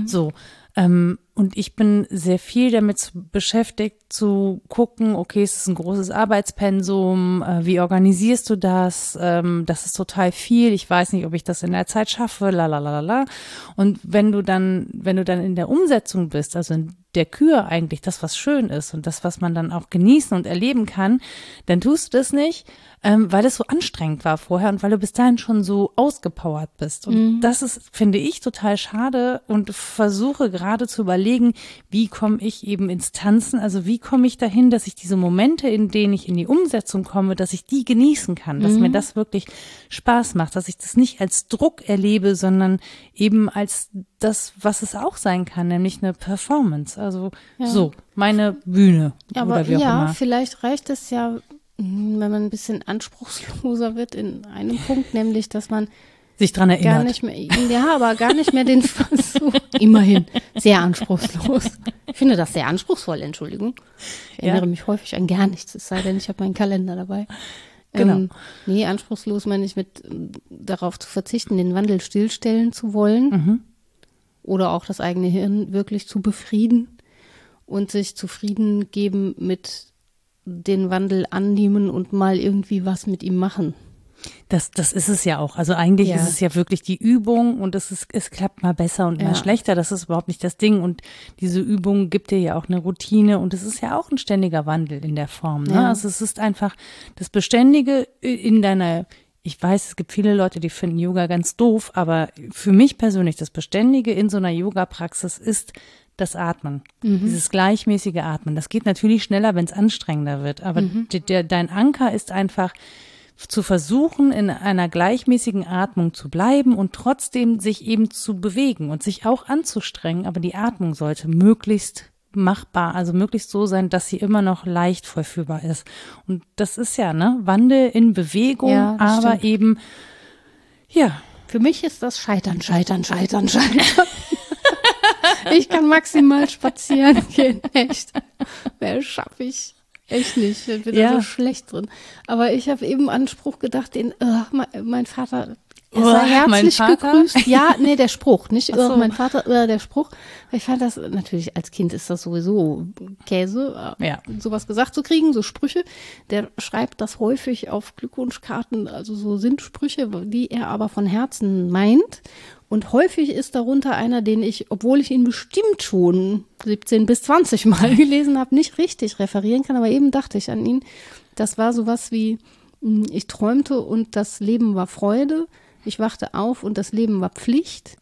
So. Ähm, und ich bin sehr viel damit beschäftigt zu gucken, okay, es ist ein großes Arbeitspensum, äh, wie organisierst du das? Ähm, das ist total viel. Ich weiß nicht, ob ich das in der Zeit schaffe, la la la la. Und wenn du dann, wenn du dann in der Umsetzung bist, also in der Kür eigentlich das, was schön ist und das, was man dann auch genießen und erleben kann, dann tust du das nicht, ähm, weil es so anstrengend war vorher und weil du bis dahin schon so ausgepowert bist. Und mhm. das ist, finde ich, total schade und versuche gerade zu überlegen, wie komme ich eben ins Tanzen, also wie komme ich dahin, dass ich diese Momente, in denen ich in die Umsetzung komme, dass ich die genießen kann, dass mhm. mir das wirklich Spaß macht, dass ich das nicht als Druck erlebe, sondern eben als das, was es auch sein kann, nämlich eine Performance. Also ja. so, meine Bühne. Aber oder wie auch ja, immer. vielleicht reicht es ja, hm, wenn man ein bisschen anspruchsloser wird in einem Punkt, nämlich, dass man sich dran erinnert. Gar nicht mehr, ja, aber gar nicht mehr den Versuch. Immerhin sehr anspruchslos. Ich finde das sehr anspruchsvoll, Entschuldigung. Ich erinnere ja. mich häufig an gar nichts, es sei denn, ich habe meinen Kalender dabei. Genau. Ähm, nee, anspruchslos meine ich mit darauf zu verzichten, den Wandel stillstellen zu wollen. Mhm oder auch das eigene Hirn wirklich zu befrieden und sich zufrieden geben mit den Wandel annehmen und mal irgendwie was mit ihm machen. Das, das ist es ja auch. Also eigentlich ja. ist es ja wirklich die Übung und es, ist, es klappt mal besser und mal ja. schlechter. Das ist überhaupt nicht das Ding. Und diese Übung gibt dir ja auch eine Routine und es ist ja auch ein ständiger Wandel in der Form. Ne? Ja. Also es ist einfach das Beständige in deiner ich weiß, es gibt viele Leute, die finden Yoga ganz doof, aber für mich persönlich das Beständige in so einer Yoga-Praxis ist das Atmen, mhm. dieses gleichmäßige Atmen. Das geht natürlich schneller, wenn es anstrengender wird, aber mhm. der, dein Anker ist einfach zu versuchen, in einer gleichmäßigen Atmung zu bleiben und trotzdem sich eben zu bewegen und sich auch anzustrengen, aber die Atmung sollte möglichst machbar, also möglichst so sein, dass sie immer noch leicht vollführbar ist. Und das ist ja, ne, Wandel in Bewegung, ja, aber stimmt. eben, ja. Für mich ist das Scheitern, Scheitern, Scheitern, Scheitern. ich kann maximal spazieren gehen, echt. Wer schaffe ich? Echt nicht. Ich bin ja. da so schlecht drin. Aber ich habe eben Anspruch gedacht, den, mein, mein Vater er sei herzlich gegrüßt. Ja, nee, der Spruch, nicht so. mein Vater, äh, der Spruch. Ich fand das, natürlich als Kind ist das sowieso Käse, äh, ja. sowas gesagt zu kriegen, so Sprüche. Der schreibt das häufig auf Glückwunschkarten, also so sind Sprüche, die er aber von Herzen meint. Und häufig ist darunter einer, den ich, obwohl ich ihn bestimmt schon 17 bis 20 Mal gelesen habe, nicht richtig referieren kann, aber eben dachte ich an ihn. Das war sowas wie, hm, ich träumte und das Leben war Freude ich wachte auf und das Leben war Pflicht.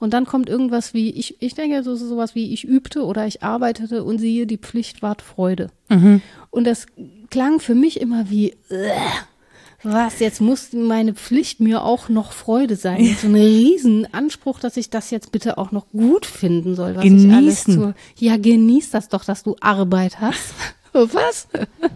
Und dann kommt irgendwas wie, ich, ich denke so sowas wie, ich übte oder ich arbeitete und siehe, die Pflicht ward Freude. Mhm. Und das klang für mich immer wie, äh, was, jetzt muss meine Pflicht mir auch noch Freude sein. So ein Riesenanspruch, dass ich das jetzt bitte auch noch gut finden soll. Was Genießen. Ich alles zu, ja, genieß das doch, dass du Arbeit hast. was?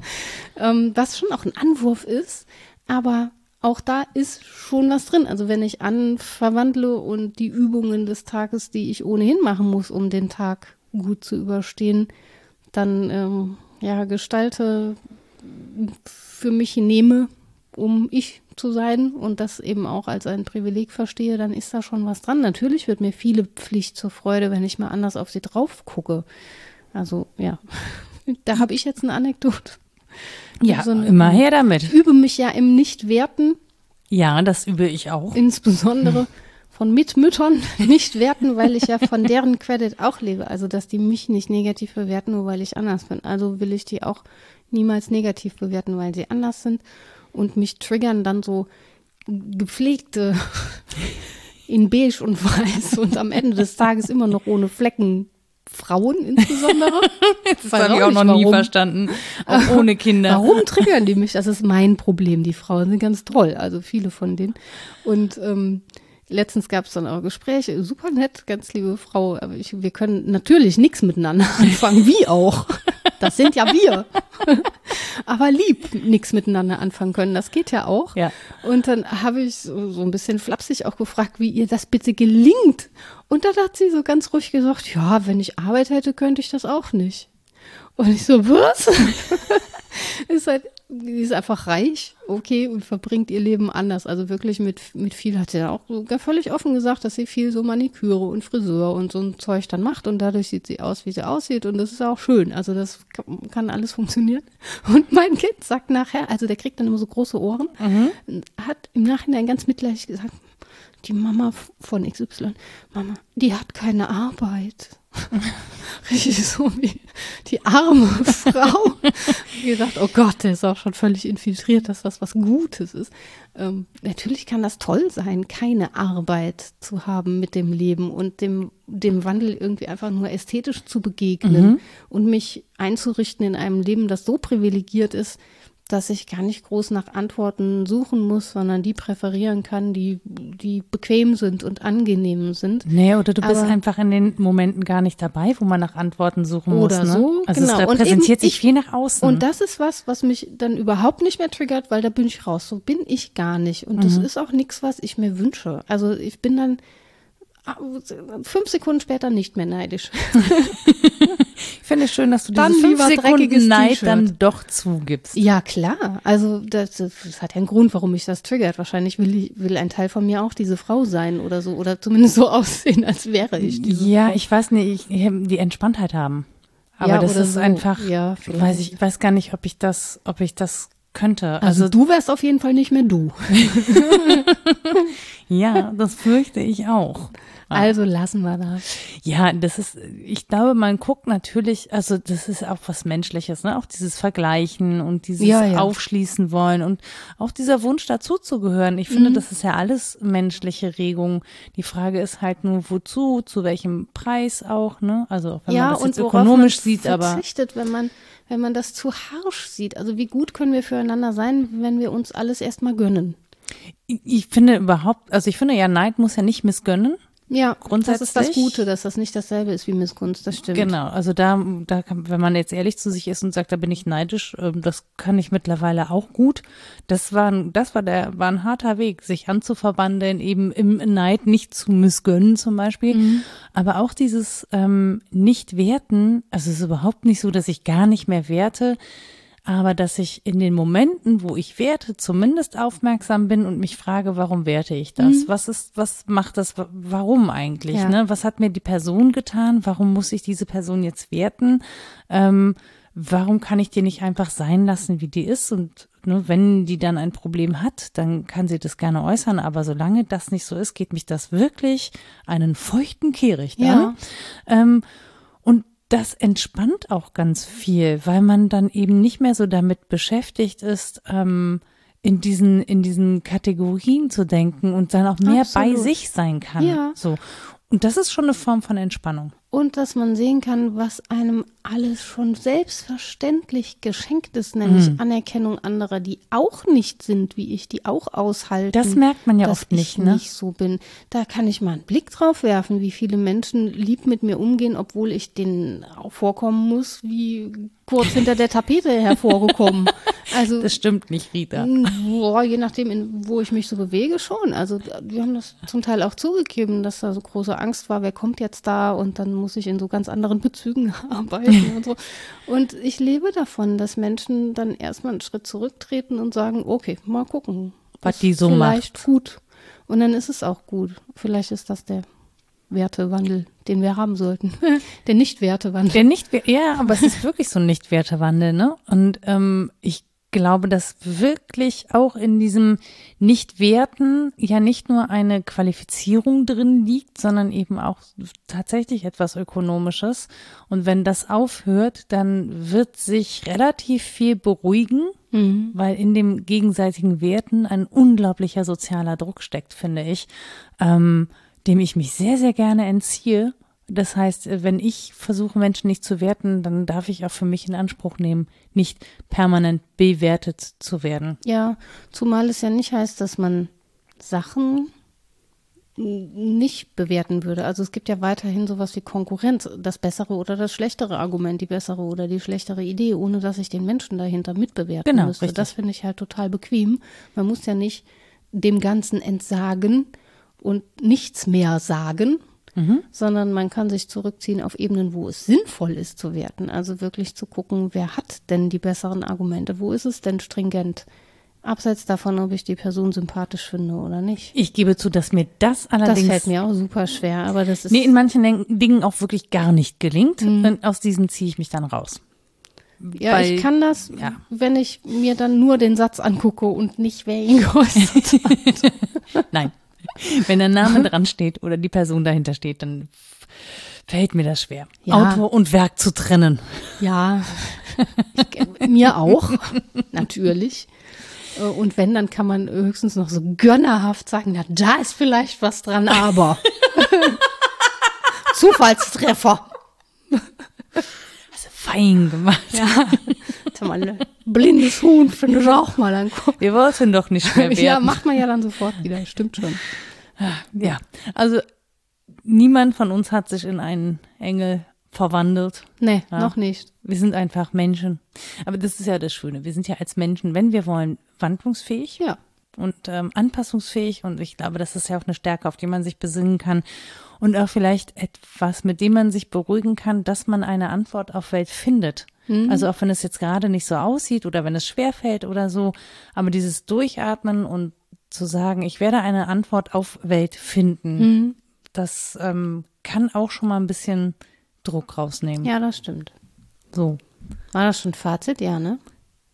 ähm, was schon auch ein Anwurf ist, aber auch da ist schon was drin. Also wenn ich anverwandle und die Übungen des Tages, die ich ohnehin machen muss, um den Tag gut zu überstehen, dann ähm, ja gestalte für mich nehme, um ich zu sein und das eben auch als ein Privileg verstehe, dann ist da schon was dran. Natürlich wird mir viele Pflicht zur Freude, wenn ich mal anders auf sie drauf gucke. Also ja, da habe ich jetzt eine Anekdote. Ja, so immer her damit. Ich übe mich ja im Nicht-Werten. Ja, das übe ich auch. Insbesondere von Mitmüttern nicht werten, weil ich ja von deren Credit auch lebe. Also, dass die mich nicht negativ bewerten, nur weil ich anders bin. Also will ich die auch niemals negativ bewerten, weil sie anders sind. Und mich triggern dann so gepflegte in beige und weiß und am Ende des Tages immer noch ohne Flecken Frauen insbesondere. das habe ich auch noch warum. nie verstanden. Auch ohne Kinder. Warum triggern die mich? Das ist mein Problem. Die Frauen sind ganz toll, also viele von denen. Und ähm, letztens gab es dann auch Gespräche, super nett, ganz liebe Frau. Aber ich, wir können natürlich nichts miteinander anfangen, wie auch. Das sind ja wir. Aber lieb nichts miteinander anfangen können, das geht ja auch. Ja. Und dann habe ich so, so ein bisschen flapsig auch gefragt, wie ihr das bitte gelingt. Und da hat sie so ganz ruhig gesagt, ja, wenn ich Arbeit hätte, könnte ich das auch nicht. Und ich so, was? ist halt, die ist einfach reich, okay, und verbringt ihr Leben anders. Also wirklich mit, mit viel, hat sie ja auch sogar völlig offen gesagt, dass sie viel so Maniküre und Friseur und so ein Zeug dann macht und dadurch sieht sie aus, wie sie aussieht und das ist auch schön. Also das kann, kann alles funktionieren. Und mein Kind sagt nachher, also der kriegt dann immer so große Ohren, mhm. hat im Nachhinein ganz mitleidig gesagt, die Mama von XY, Mama, die hat keine Arbeit. Richtig so wie die arme Frau. Wie gesagt, oh Gott, der ist auch schon völlig infiltriert, dass das was Gutes ist. Ähm, natürlich kann das toll sein, keine Arbeit zu haben mit dem Leben und dem, dem Wandel irgendwie einfach nur ästhetisch zu begegnen mhm. und mich einzurichten in einem Leben, das so privilegiert ist, dass ich gar nicht groß nach Antworten suchen muss, sondern die präferieren kann, die, die bequem sind und angenehm sind. Nee, oder du bist einfach in den Momenten gar nicht dabei, wo man nach Antworten suchen oder muss. Oder ne? so, also genau. es repräsentiert sich ich, viel nach außen. Und das ist was, was mich dann überhaupt nicht mehr triggert, weil da bin ich raus. So bin ich gar nicht. Und mhm. das ist auch nichts, was ich mir wünsche. Also ich bin dann fünf Sekunden später nicht mehr neidisch. ich finde es schön, dass du dann diese fünf Sekunden Neid dann doch zugibst. Ja, klar. Also das, das, hat ja einen Grund, warum mich das triggert. Wahrscheinlich will, ich, will ein Teil von mir auch diese Frau sein oder so. Oder zumindest so aussehen, als wäre ich diese Ja, Frau. ich weiß nicht, ich, die Entspanntheit haben. Aber ja, das ist so. einfach, ja, weiß ich, weiß gar nicht, ob ich das, ob ich das könnte. Also, also du wärst auf jeden Fall nicht mehr du. ja, das fürchte ich auch. Also lassen wir das. Ja, das ist, ich glaube, man guckt natürlich, also das ist auch was Menschliches, ne? Auch dieses Vergleichen und dieses ja, ja. Aufschließen wollen und auch dieser Wunsch dazuzugehören. Ich finde, mhm. das ist ja alles menschliche Regung. Die Frage ist halt nur, wozu, zu welchem Preis auch, ne? Also wenn ja, man das jetzt ökonomisch sieht, aber. Verzichtet, wenn man wenn man das zu harsch sieht. Also wie gut können wir füreinander sein, wenn wir uns alles erstmal gönnen? Ich finde überhaupt, also ich finde ja, Neid muss ja nicht missgönnen. Ja, grundsätzlich. Das ist das Gute, dass das nicht dasselbe ist wie Missgunst, das stimmt. Genau, also da, da kann, wenn man jetzt ehrlich zu sich ist und sagt, da bin ich neidisch, ähm, das kann ich mittlerweile auch gut. Das war, das war der, war ein harter Weg, sich anzuverwandeln, eben im Neid nicht zu missgönnen zum Beispiel. Mhm. Aber auch dieses ähm, Nicht-Werten, also es ist überhaupt nicht so, dass ich gar nicht mehr werte aber dass ich in den Momenten, wo ich werte, zumindest aufmerksam bin und mich frage, warum werte ich das? Mhm. Was ist, was macht das, warum eigentlich? Ja. Ne? Was hat mir die Person getan? Warum muss ich diese Person jetzt werten? Ähm, warum kann ich die nicht einfach sein lassen, wie die ist? Und ne, wenn die dann ein Problem hat, dann kann sie das gerne äußern. Aber solange das nicht so ist, geht mich das wirklich einen feuchten Kehricht ja. an. Ähm, das entspannt auch ganz viel, weil man dann eben nicht mehr so damit beschäftigt ist, ähm, in diesen, in diesen Kategorien zu denken und dann auch mehr Absolut. bei sich sein kann. Ja. So. Und das ist schon eine Form von Entspannung. Und dass man sehen kann, was einem alles schon selbstverständlich geschenkt ist, nämlich mhm. Anerkennung anderer, die auch nicht sind wie ich, die auch aushalten. Das merkt man ja oft nicht, ne? nicht so bin. Da kann ich mal einen Blick drauf werfen, wie viele Menschen lieb mit mir umgehen, obwohl ich denen auch vorkommen muss, wie kurz hinter der Tapete hervorgekommen. Also das stimmt nicht, Rita. Boah, je nachdem, in, wo ich mich so bewege, schon. Also wir haben das zum Teil auch zugegeben, dass da so große Angst war, wer kommt jetzt da und dann muss ich in so ganz anderen Bezügen arbeiten und so. Und ich lebe davon, dass Menschen dann erstmal einen Schritt zurücktreten und sagen, okay, mal gucken. Was die so vielleicht macht. gut. Und dann ist es auch gut. Vielleicht ist das der Wertewandel, den wir haben sollten. der Nicht-Wertewandel. Der nicht ja, aber es ist wirklich so ein Nicht-Wertewandel, ne? Und ähm, ich glaube, dass wirklich auch in diesem Nicht-Werten ja nicht nur eine Qualifizierung drin liegt, sondern eben auch tatsächlich etwas Ökonomisches. Und wenn das aufhört, dann wird sich relativ viel beruhigen, mhm. weil in dem gegenseitigen Werten ein unglaublicher sozialer Druck steckt, finde ich, ähm, dem ich mich sehr, sehr gerne entziehe das heißt, wenn ich versuche, Menschen nicht zu werten, dann darf ich auch für mich in Anspruch nehmen, nicht permanent bewertet zu werden. Ja, zumal es ja nicht heißt, dass man Sachen nicht bewerten würde. Also es gibt ja weiterhin sowas wie Konkurrenz, das bessere oder das schlechtere Argument, die bessere oder die schlechtere Idee, ohne dass ich den Menschen dahinter mitbewerten genau, müsste. Richtig. Das finde ich halt total bequem. Man muss ja nicht dem Ganzen entsagen und nichts mehr sagen, sondern man kann sich zurückziehen auf Ebenen, wo es sinnvoll ist zu werten. Also wirklich zu gucken, wer hat denn die besseren Argumente? Wo ist es denn stringent? Abseits davon, ob ich die Person sympathisch finde oder nicht. Ich gebe zu, dass mir das allerdings. Das fällt mir auch super schwer, aber das ist. Nee, in manchen Dingen auch wirklich gar nicht gelingt. Und aus diesen ziehe ich mich dann raus. Ja, Weil- ich kann das, ja. wenn ich mir dann nur den Satz angucke und nicht, wer ihn geäußert hat. Nein. Wenn der Name dran steht oder die Person dahinter steht, dann fällt mir das schwer. Ja. Autor und Werk zu trennen. Ja, ich, mir auch, natürlich. Äh, Und wenn, dann kann man höchstens noch so gönnerhaft sagen, na, da ist vielleicht was dran, aber. Zufallstreffer. Fein gemacht. Ja, ein blindes Huhn, finde ich auch mal angucken. Wir wollten doch nicht mehr werden. Ja, macht man ja dann sofort wieder, stimmt schon. Ja, also niemand von uns hat sich in einen Engel verwandelt. Nee, Ja. noch nicht. Wir sind einfach Menschen. Aber das ist ja das Schöne. Wir sind ja als Menschen, wenn wir wollen, wandlungsfähig Ja. und ähm, anpassungsfähig. Und ich glaube, das ist ja auch eine Stärke, auf die man sich besinnen kann. Und auch vielleicht etwas, mit dem man sich beruhigen kann, dass man eine Antwort auf Welt findet. Also auch wenn es jetzt gerade nicht so aussieht oder wenn es schwerfällt oder so. Aber dieses Durchatmen und zu sagen, ich werde eine Antwort auf Welt finden, das ähm, kann auch schon mal ein bisschen Druck rausnehmen. Ja, das stimmt. So. War das schon Fazit? Ja, ne?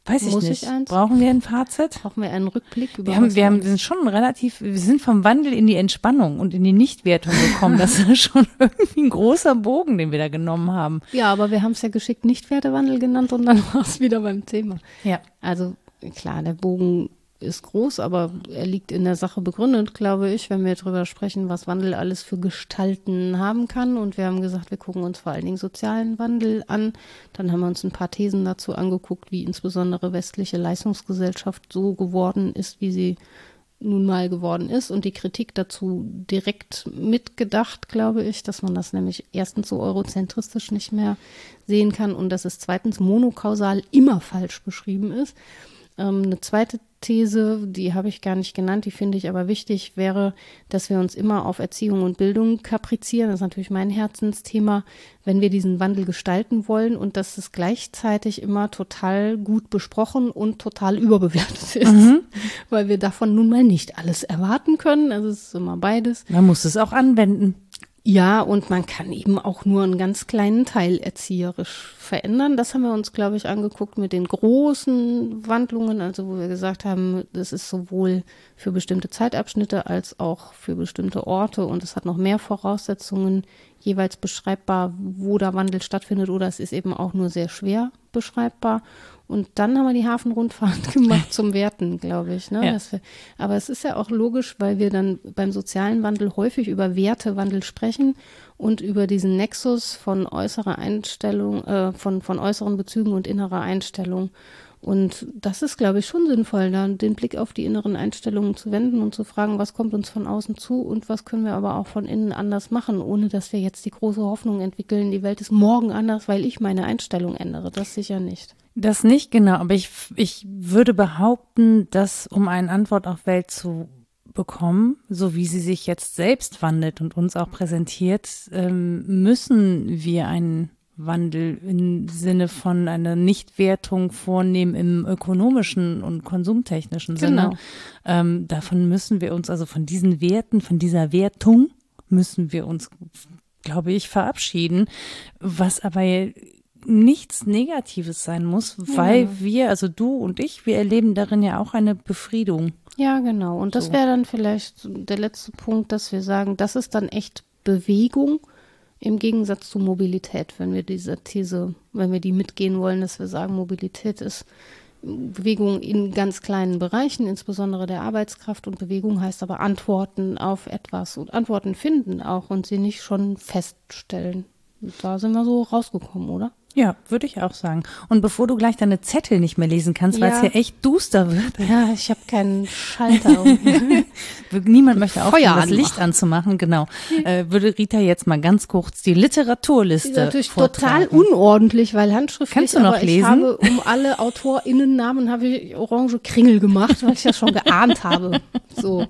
Weiß ich Muss ich nicht. eins? Brauchen wir ein Fazit? Brauchen wir einen Rückblick über Wir haben, wir haben sind schon relativ, wir sind vom Wandel in die Entspannung und in die Nichtwertung gekommen. Das ist schon irgendwie ein großer Bogen, den wir da genommen haben. Ja, aber wir haben es ja geschickt nicht Wertewandel genannt und dann war es wieder beim Thema. Ja. Also klar, der Bogen ist groß, aber er liegt in der Sache begründet, glaube ich, wenn wir darüber sprechen, was Wandel alles für Gestalten haben kann. Und wir haben gesagt, wir gucken uns vor allen Dingen sozialen Wandel an. Dann haben wir uns ein paar Thesen dazu angeguckt, wie insbesondere westliche Leistungsgesellschaft so geworden ist, wie sie nun mal geworden ist und die Kritik dazu direkt mitgedacht, glaube ich, dass man das nämlich erstens so eurozentristisch nicht mehr sehen kann und dass es zweitens monokausal immer falsch beschrieben ist. Ähm, eine zweite These, die habe ich gar nicht genannt, die finde ich aber wichtig, wäre, dass wir uns immer auf Erziehung und Bildung kaprizieren. Das ist natürlich mein Herzensthema, wenn wir diesen Wandel gestalten wollen und dass es gleichzeitig immer total gut besprochen und total überbewertet ist, weil wir davon nun mal nicht alles erwarten können. Also es ist immer beides. Man muss es auch anwenden. Ja, und man kann eben auch nur einen ganz kleinen Teil erzieherisch verändern. Das haben wir uns, glaube ich, angeguckt mit den großen Wandlungen, also wo wir gesagt haben, das ist sowohl für bestimmte Zeitabschnitte als auch für bestimmte Orte und es hat noch mehr Voraussetzungen jeweils beschreibbar, wo der Wandel stattfindet oder es ist eben auch nur sehr schwer beschreibbar. Und dann haben wir die Hafenrundfahrt gemacht zum Werten, glaube ich. Ne? Ja. Wir, aber es ist ja auch logisch, weil wir dann beim sozialen Wandel häufig über Wertewandel sprechen und über diesen Nexus von äußerer Einstellung, äh, von, von äußeren Bezügen und innerer Einstellung. Und das ist, glaube ich, schon sinnvoll, da den Blick auf die inneren Einstellungen zu wenden und zu fragen, was kommt uns von außen zu und was können wir aber auch von innen anders machen, ohne dass wir jetzt die große Hoffnung entwickeln, die Welt ist morgen anders, weil ich meine Einstellung ändere. Das sicher nicht. Das nicht genau, aber ich, ich würde behaupten, dass um eine Antwort auf Welt zu bekommen, so wie sie sich jetzt selbst wandelt und uns auch präsentiert, ähm, müssen wir einen Wandel im Sinne von einer Nichtwertung vornehmen im ökonomischen und konsumtechnischen Sinne. Genau. Ähm, davon müssen wir uns, also von diesen Werten, von dieser Wertung müssen wir uns, glaube ich, verabschieden, was aber nichts Negatives sein muss, weil wir, also du und ich, wir erleben darin ja auch eine Befriedung. Ja, genau. Und das So. wäre dann vielleicht der letzte Punkt, dass wir sagen, das ist dann echt Bewegung im Gegensatz zu Mobilität, wenn wir diese These, wenn wir die mitgehen wollen, dass wir sagen, Mobilität ist Bewegung in ganz kleinen Bereichen, insbesondere der Arbeitskraft und Bewegung heißt aber Antworten auf etwas und Antworten finden auch und sie nicht schon feststellen. Da sind wir so rausgekommen, oder? Ja, würde ich auch sagen. Und bevor du gleich deine Zettel nicht mehr lesen kannst, weil es Ja. hier echt duster wird, Ja, ich habe keinen Schalter. niemand möchte aufhören, Feuer das. Licht anzumachen, genau, äh, würde Rita jetzt mal ganz kurz die Literaturliste ist natürlich vortragen. total unordentlich, weil handschriftlich. Kannst du noch lesen? Ich habe um alle AutorInnennamen habe ich orange Kringel gemacht, weil ich das schon geahnt habe. So.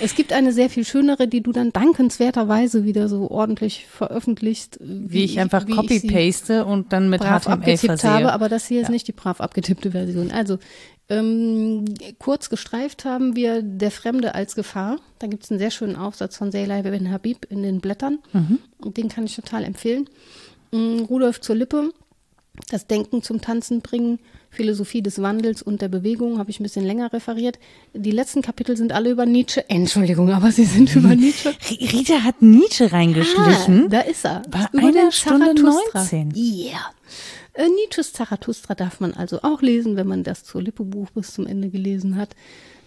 Es gibt eine sehr viel schönere, die du dann dankenswerterweise wieder so ordentlich veröffentlicht. Wie, wie ich einfach copy-paste und dann mit brav HTML abgetippt versehe. habe, aber das hier ist nicht die brav abgetippte Version. Also, ähm, kurz gestreift haben wir Der Fremde als Gefahr. Da gibt es einen sehr schönen Aufsatz von Seylai Ben Habib in den Blättern. Mhm. Den kann ich total empfehlen. Ähm, Rudolf zur Lippe, das Denken zum Tanzen bringen, Philosophie des Wandels und der Bewegung, habe ich ein bisschen länger referiert. Die letzten Kapitel sind alle über Nietzsche. Entschuldigung, aber sie sind über Nietzsche. Rita hat Nietzsche reingeschlichen. Ah, da ist er. Bei über einer Stunde 19. Ja. Yeah. Äh, Nietzsches Zarathustra darf man also auch lesen, wenn man das zur Lippe-Buch bis zum Ende gelesen hat.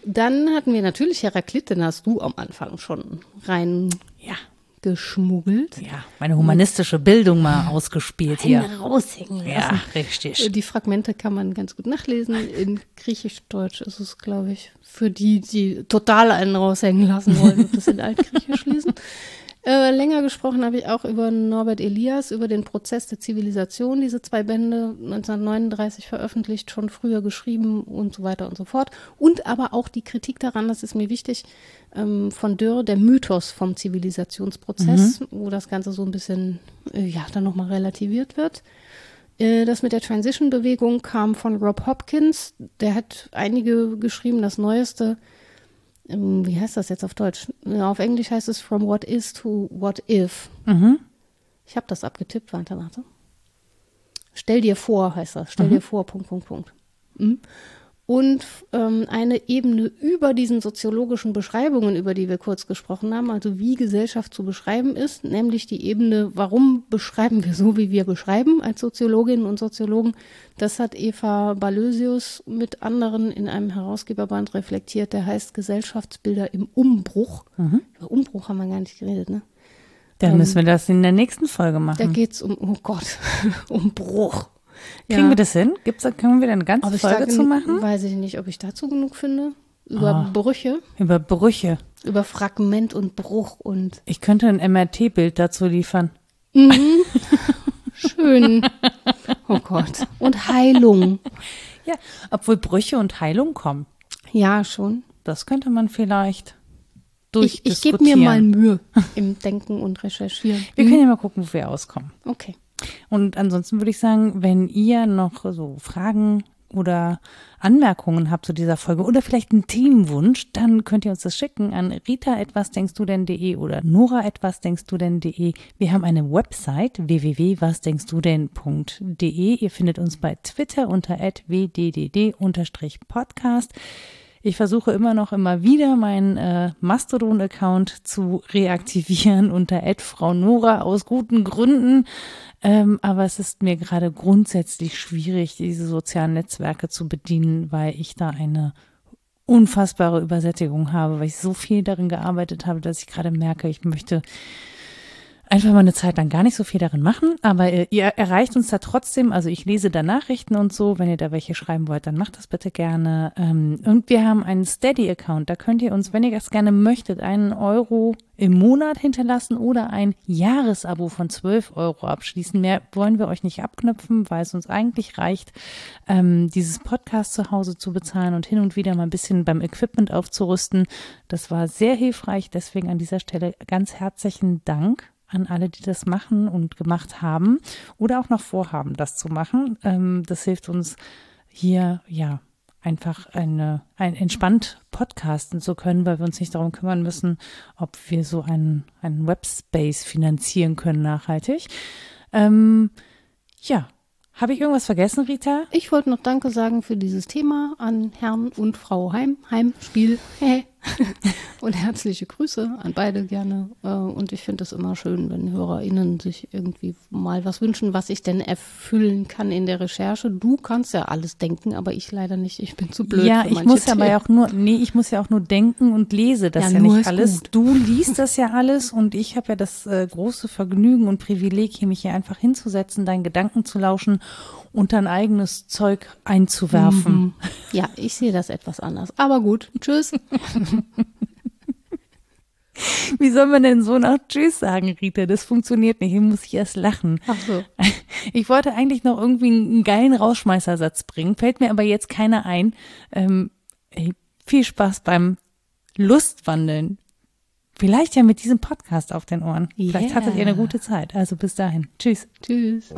Dann hatten wir natürlich Heraklit, den hast du am Anfang schon rein ja. Geschmuggelt. Ja, meine humanistische Bildung mal ausgespielt hier. raushängen lassen. Ja, richtig. Die Fragmente kann man ganz gut nachlesen. In Griechisch-Deutsch ist es, glaube ich, für die, die total einen raushängen lassen wollen, das in Altgriechisch lesen. Äh, länger gesprochen habe ich auch über Norbert Elias, über den Prozess der Zivilisation, diese zwei Bände 1939 veröffentlicht, schon früher geschrieben und so weiter und so fort. Und aber auch die Kritik daran, das ist mir wichtig, ähm, von Dürr, der Mythos vom Zivilisationsprozess, mhm. wo das Ganze so ein bisschen, äh, ja, dann nochmal relativiert wird. Äh, das mit der Transition-Bewegung kam von Rob Hopkins. Der hat einige geschrieben. Das neueste wie heißt das jetzt auf Deutsch? Auf Englisch heißt es From What Is to What If. Mhm. Ich habe das abgetippt, warte, warte. Stell dir vor, heißt das. Stell mhm. dir vor, Punkt, Punkt, Punkt. Mhm und ähm, eine Ebene über diesen soziologischen Beschreibungen, über die wir kurz gesprochen haben, also wie Gesellschaft zu beschreiben ist, nämlich die Ebene, warum beschreiben wir so, wie wir beschreiben als Soziologinnen und Soziologen. Das hat Eva Balösius mit anderen in einem Herausgeberband reflektiert, der heißt Gesellschaftsbilder im Umbruch. Mhm. Über Umbruch haben wir gar nicht geredet, ne? Dann ähm, müssen wir das in der nächsten Folge machen. Da geht es um, oh Gott, um Bruch. Kriegen ja. wir das hin? Gibt's, können wir da eine ganze Folge zu machen? Weiß ich nicht, ob ich dazu genug finde. Über oh. Brüche. Über Brüche. Über Fragment und Bruch und. Ich könnte ein MRT-Bild dazu liefern. Mhm. Schön. Oh Gott. Und Heilung. Ja, obwohl Brüche und Heilung kommen. Ja, schon. Das könnte man vielleicht durch. Ich, ich gebe mir mal Mühe im Denken und Recherchieren. Wir können ja mal gucken, wo wir auskommen. Okay. Und ansonsten würde ich sagen, wenn ihr noch so Fragen oder Anmerkungen habt zu dieser Folge oder vielleicht einen Themenwunsch, dann könnt ihr uns das schicken an rita etwas denkst du denn.de oder nora etwas denkst du denn.de. Wir haben eine Website www.wasdenkst-du-denn.de. Ihr findet uns bei Twitter unter wddd-podcast. Ich versuche immer noch immer wieder meinen äh, Mastodon-Account zu reaktivieren unter Frau Nora aus guten Gründen. Ähm, aber es ist mir gerade grundsätzlich schwierig, diese sozialen Netzwerke zu bedienen, weil ich da eine unfassbare Übersättigung habe, weil ich so viel darin gearbeitet habe, dass ich gerade merke, ich möchte einfach mal eine Zeit lang gar nicht so viel darin machen, aber ihr, ihr, erreicht uns da trotzdem. Also ich lese da Nachrichten und so. Wenn ihr da welche schreiben wollt, dann macht das bitte gerne. Ähm, und wir haben einen Steady-Account. Da könnt ihr uns, wenn ihr das gerne möchtet, einen Euro im Monat hinterlassen oder ein Jahresabo von 12 Euro abschließen. Mehr wollen wir euch nicht abknüpfen, weil es uns eigentlich reicht, ähm, dieses Podcast zu Hause zu bezahlen und hin und wieder mal ein bisschen beim Equipment aufzurüsten. Das war sehr hilfreich. Deswegen an dieser Stelle ganz herzlichen Dank an alle, die das machen und gemacht haben oder auch noch vorhaben, das zu machen. Ähm, das hilft uns hier, ja, einfach eine, ein entspannt podcasten zu können, weil wir uns nicht darum kümmern müssen, ob wir so einen, einen Webspace finanzieren können nachhaltig. Ähm, ja, habe ich irgendwas vergessen, Rita? Ich wollte noch Danke sagen für dieses Thema an Herrn und Frau Heim. Heimspiel. Und herzliche Grüße an beide gerne. Äh, und ich finde es immer schön, wenn HörerInnen sich irgendwie mal was wünschen, was ich denn erfüllen kann in der Recherche. Du kannst ja alles denken, aber ich leider nicht. Ich bin zu blöd. Ja, ich muss aber ja auch nur, nee, ich muss ja auch nur denken und lese das ja, ja nicht alles. Gut. Du liest das ja alles und ich habe ja das äh, große Vergnügen und Privileg, hier mich hier einfach hinzusetzen, deinen Gedanken zu lauschen und dein eigenes Zeug einzuwerfen. Mhm. Ja, ich sehe das etwas anders. Aber gut, tschüss. Wie soll man denn so nach Tschüss sagen, Rita? Das funktioniert nicht. Hier muss ich erst lachen. Ach so. Ich wollte eigentlich noch irgendwie einen geilen Rausschmeißersatz bringen, fällt mir aber jetzt keiner ein. Ähm, ey, viel Spaß beim Lustwandeln. Vielleicht ja mit diesem Podcast auf den Ohren. Vielleicht Yeah. hattet ihr eine gute Zeit. Also bis dahin. Tschüss. Tschüss.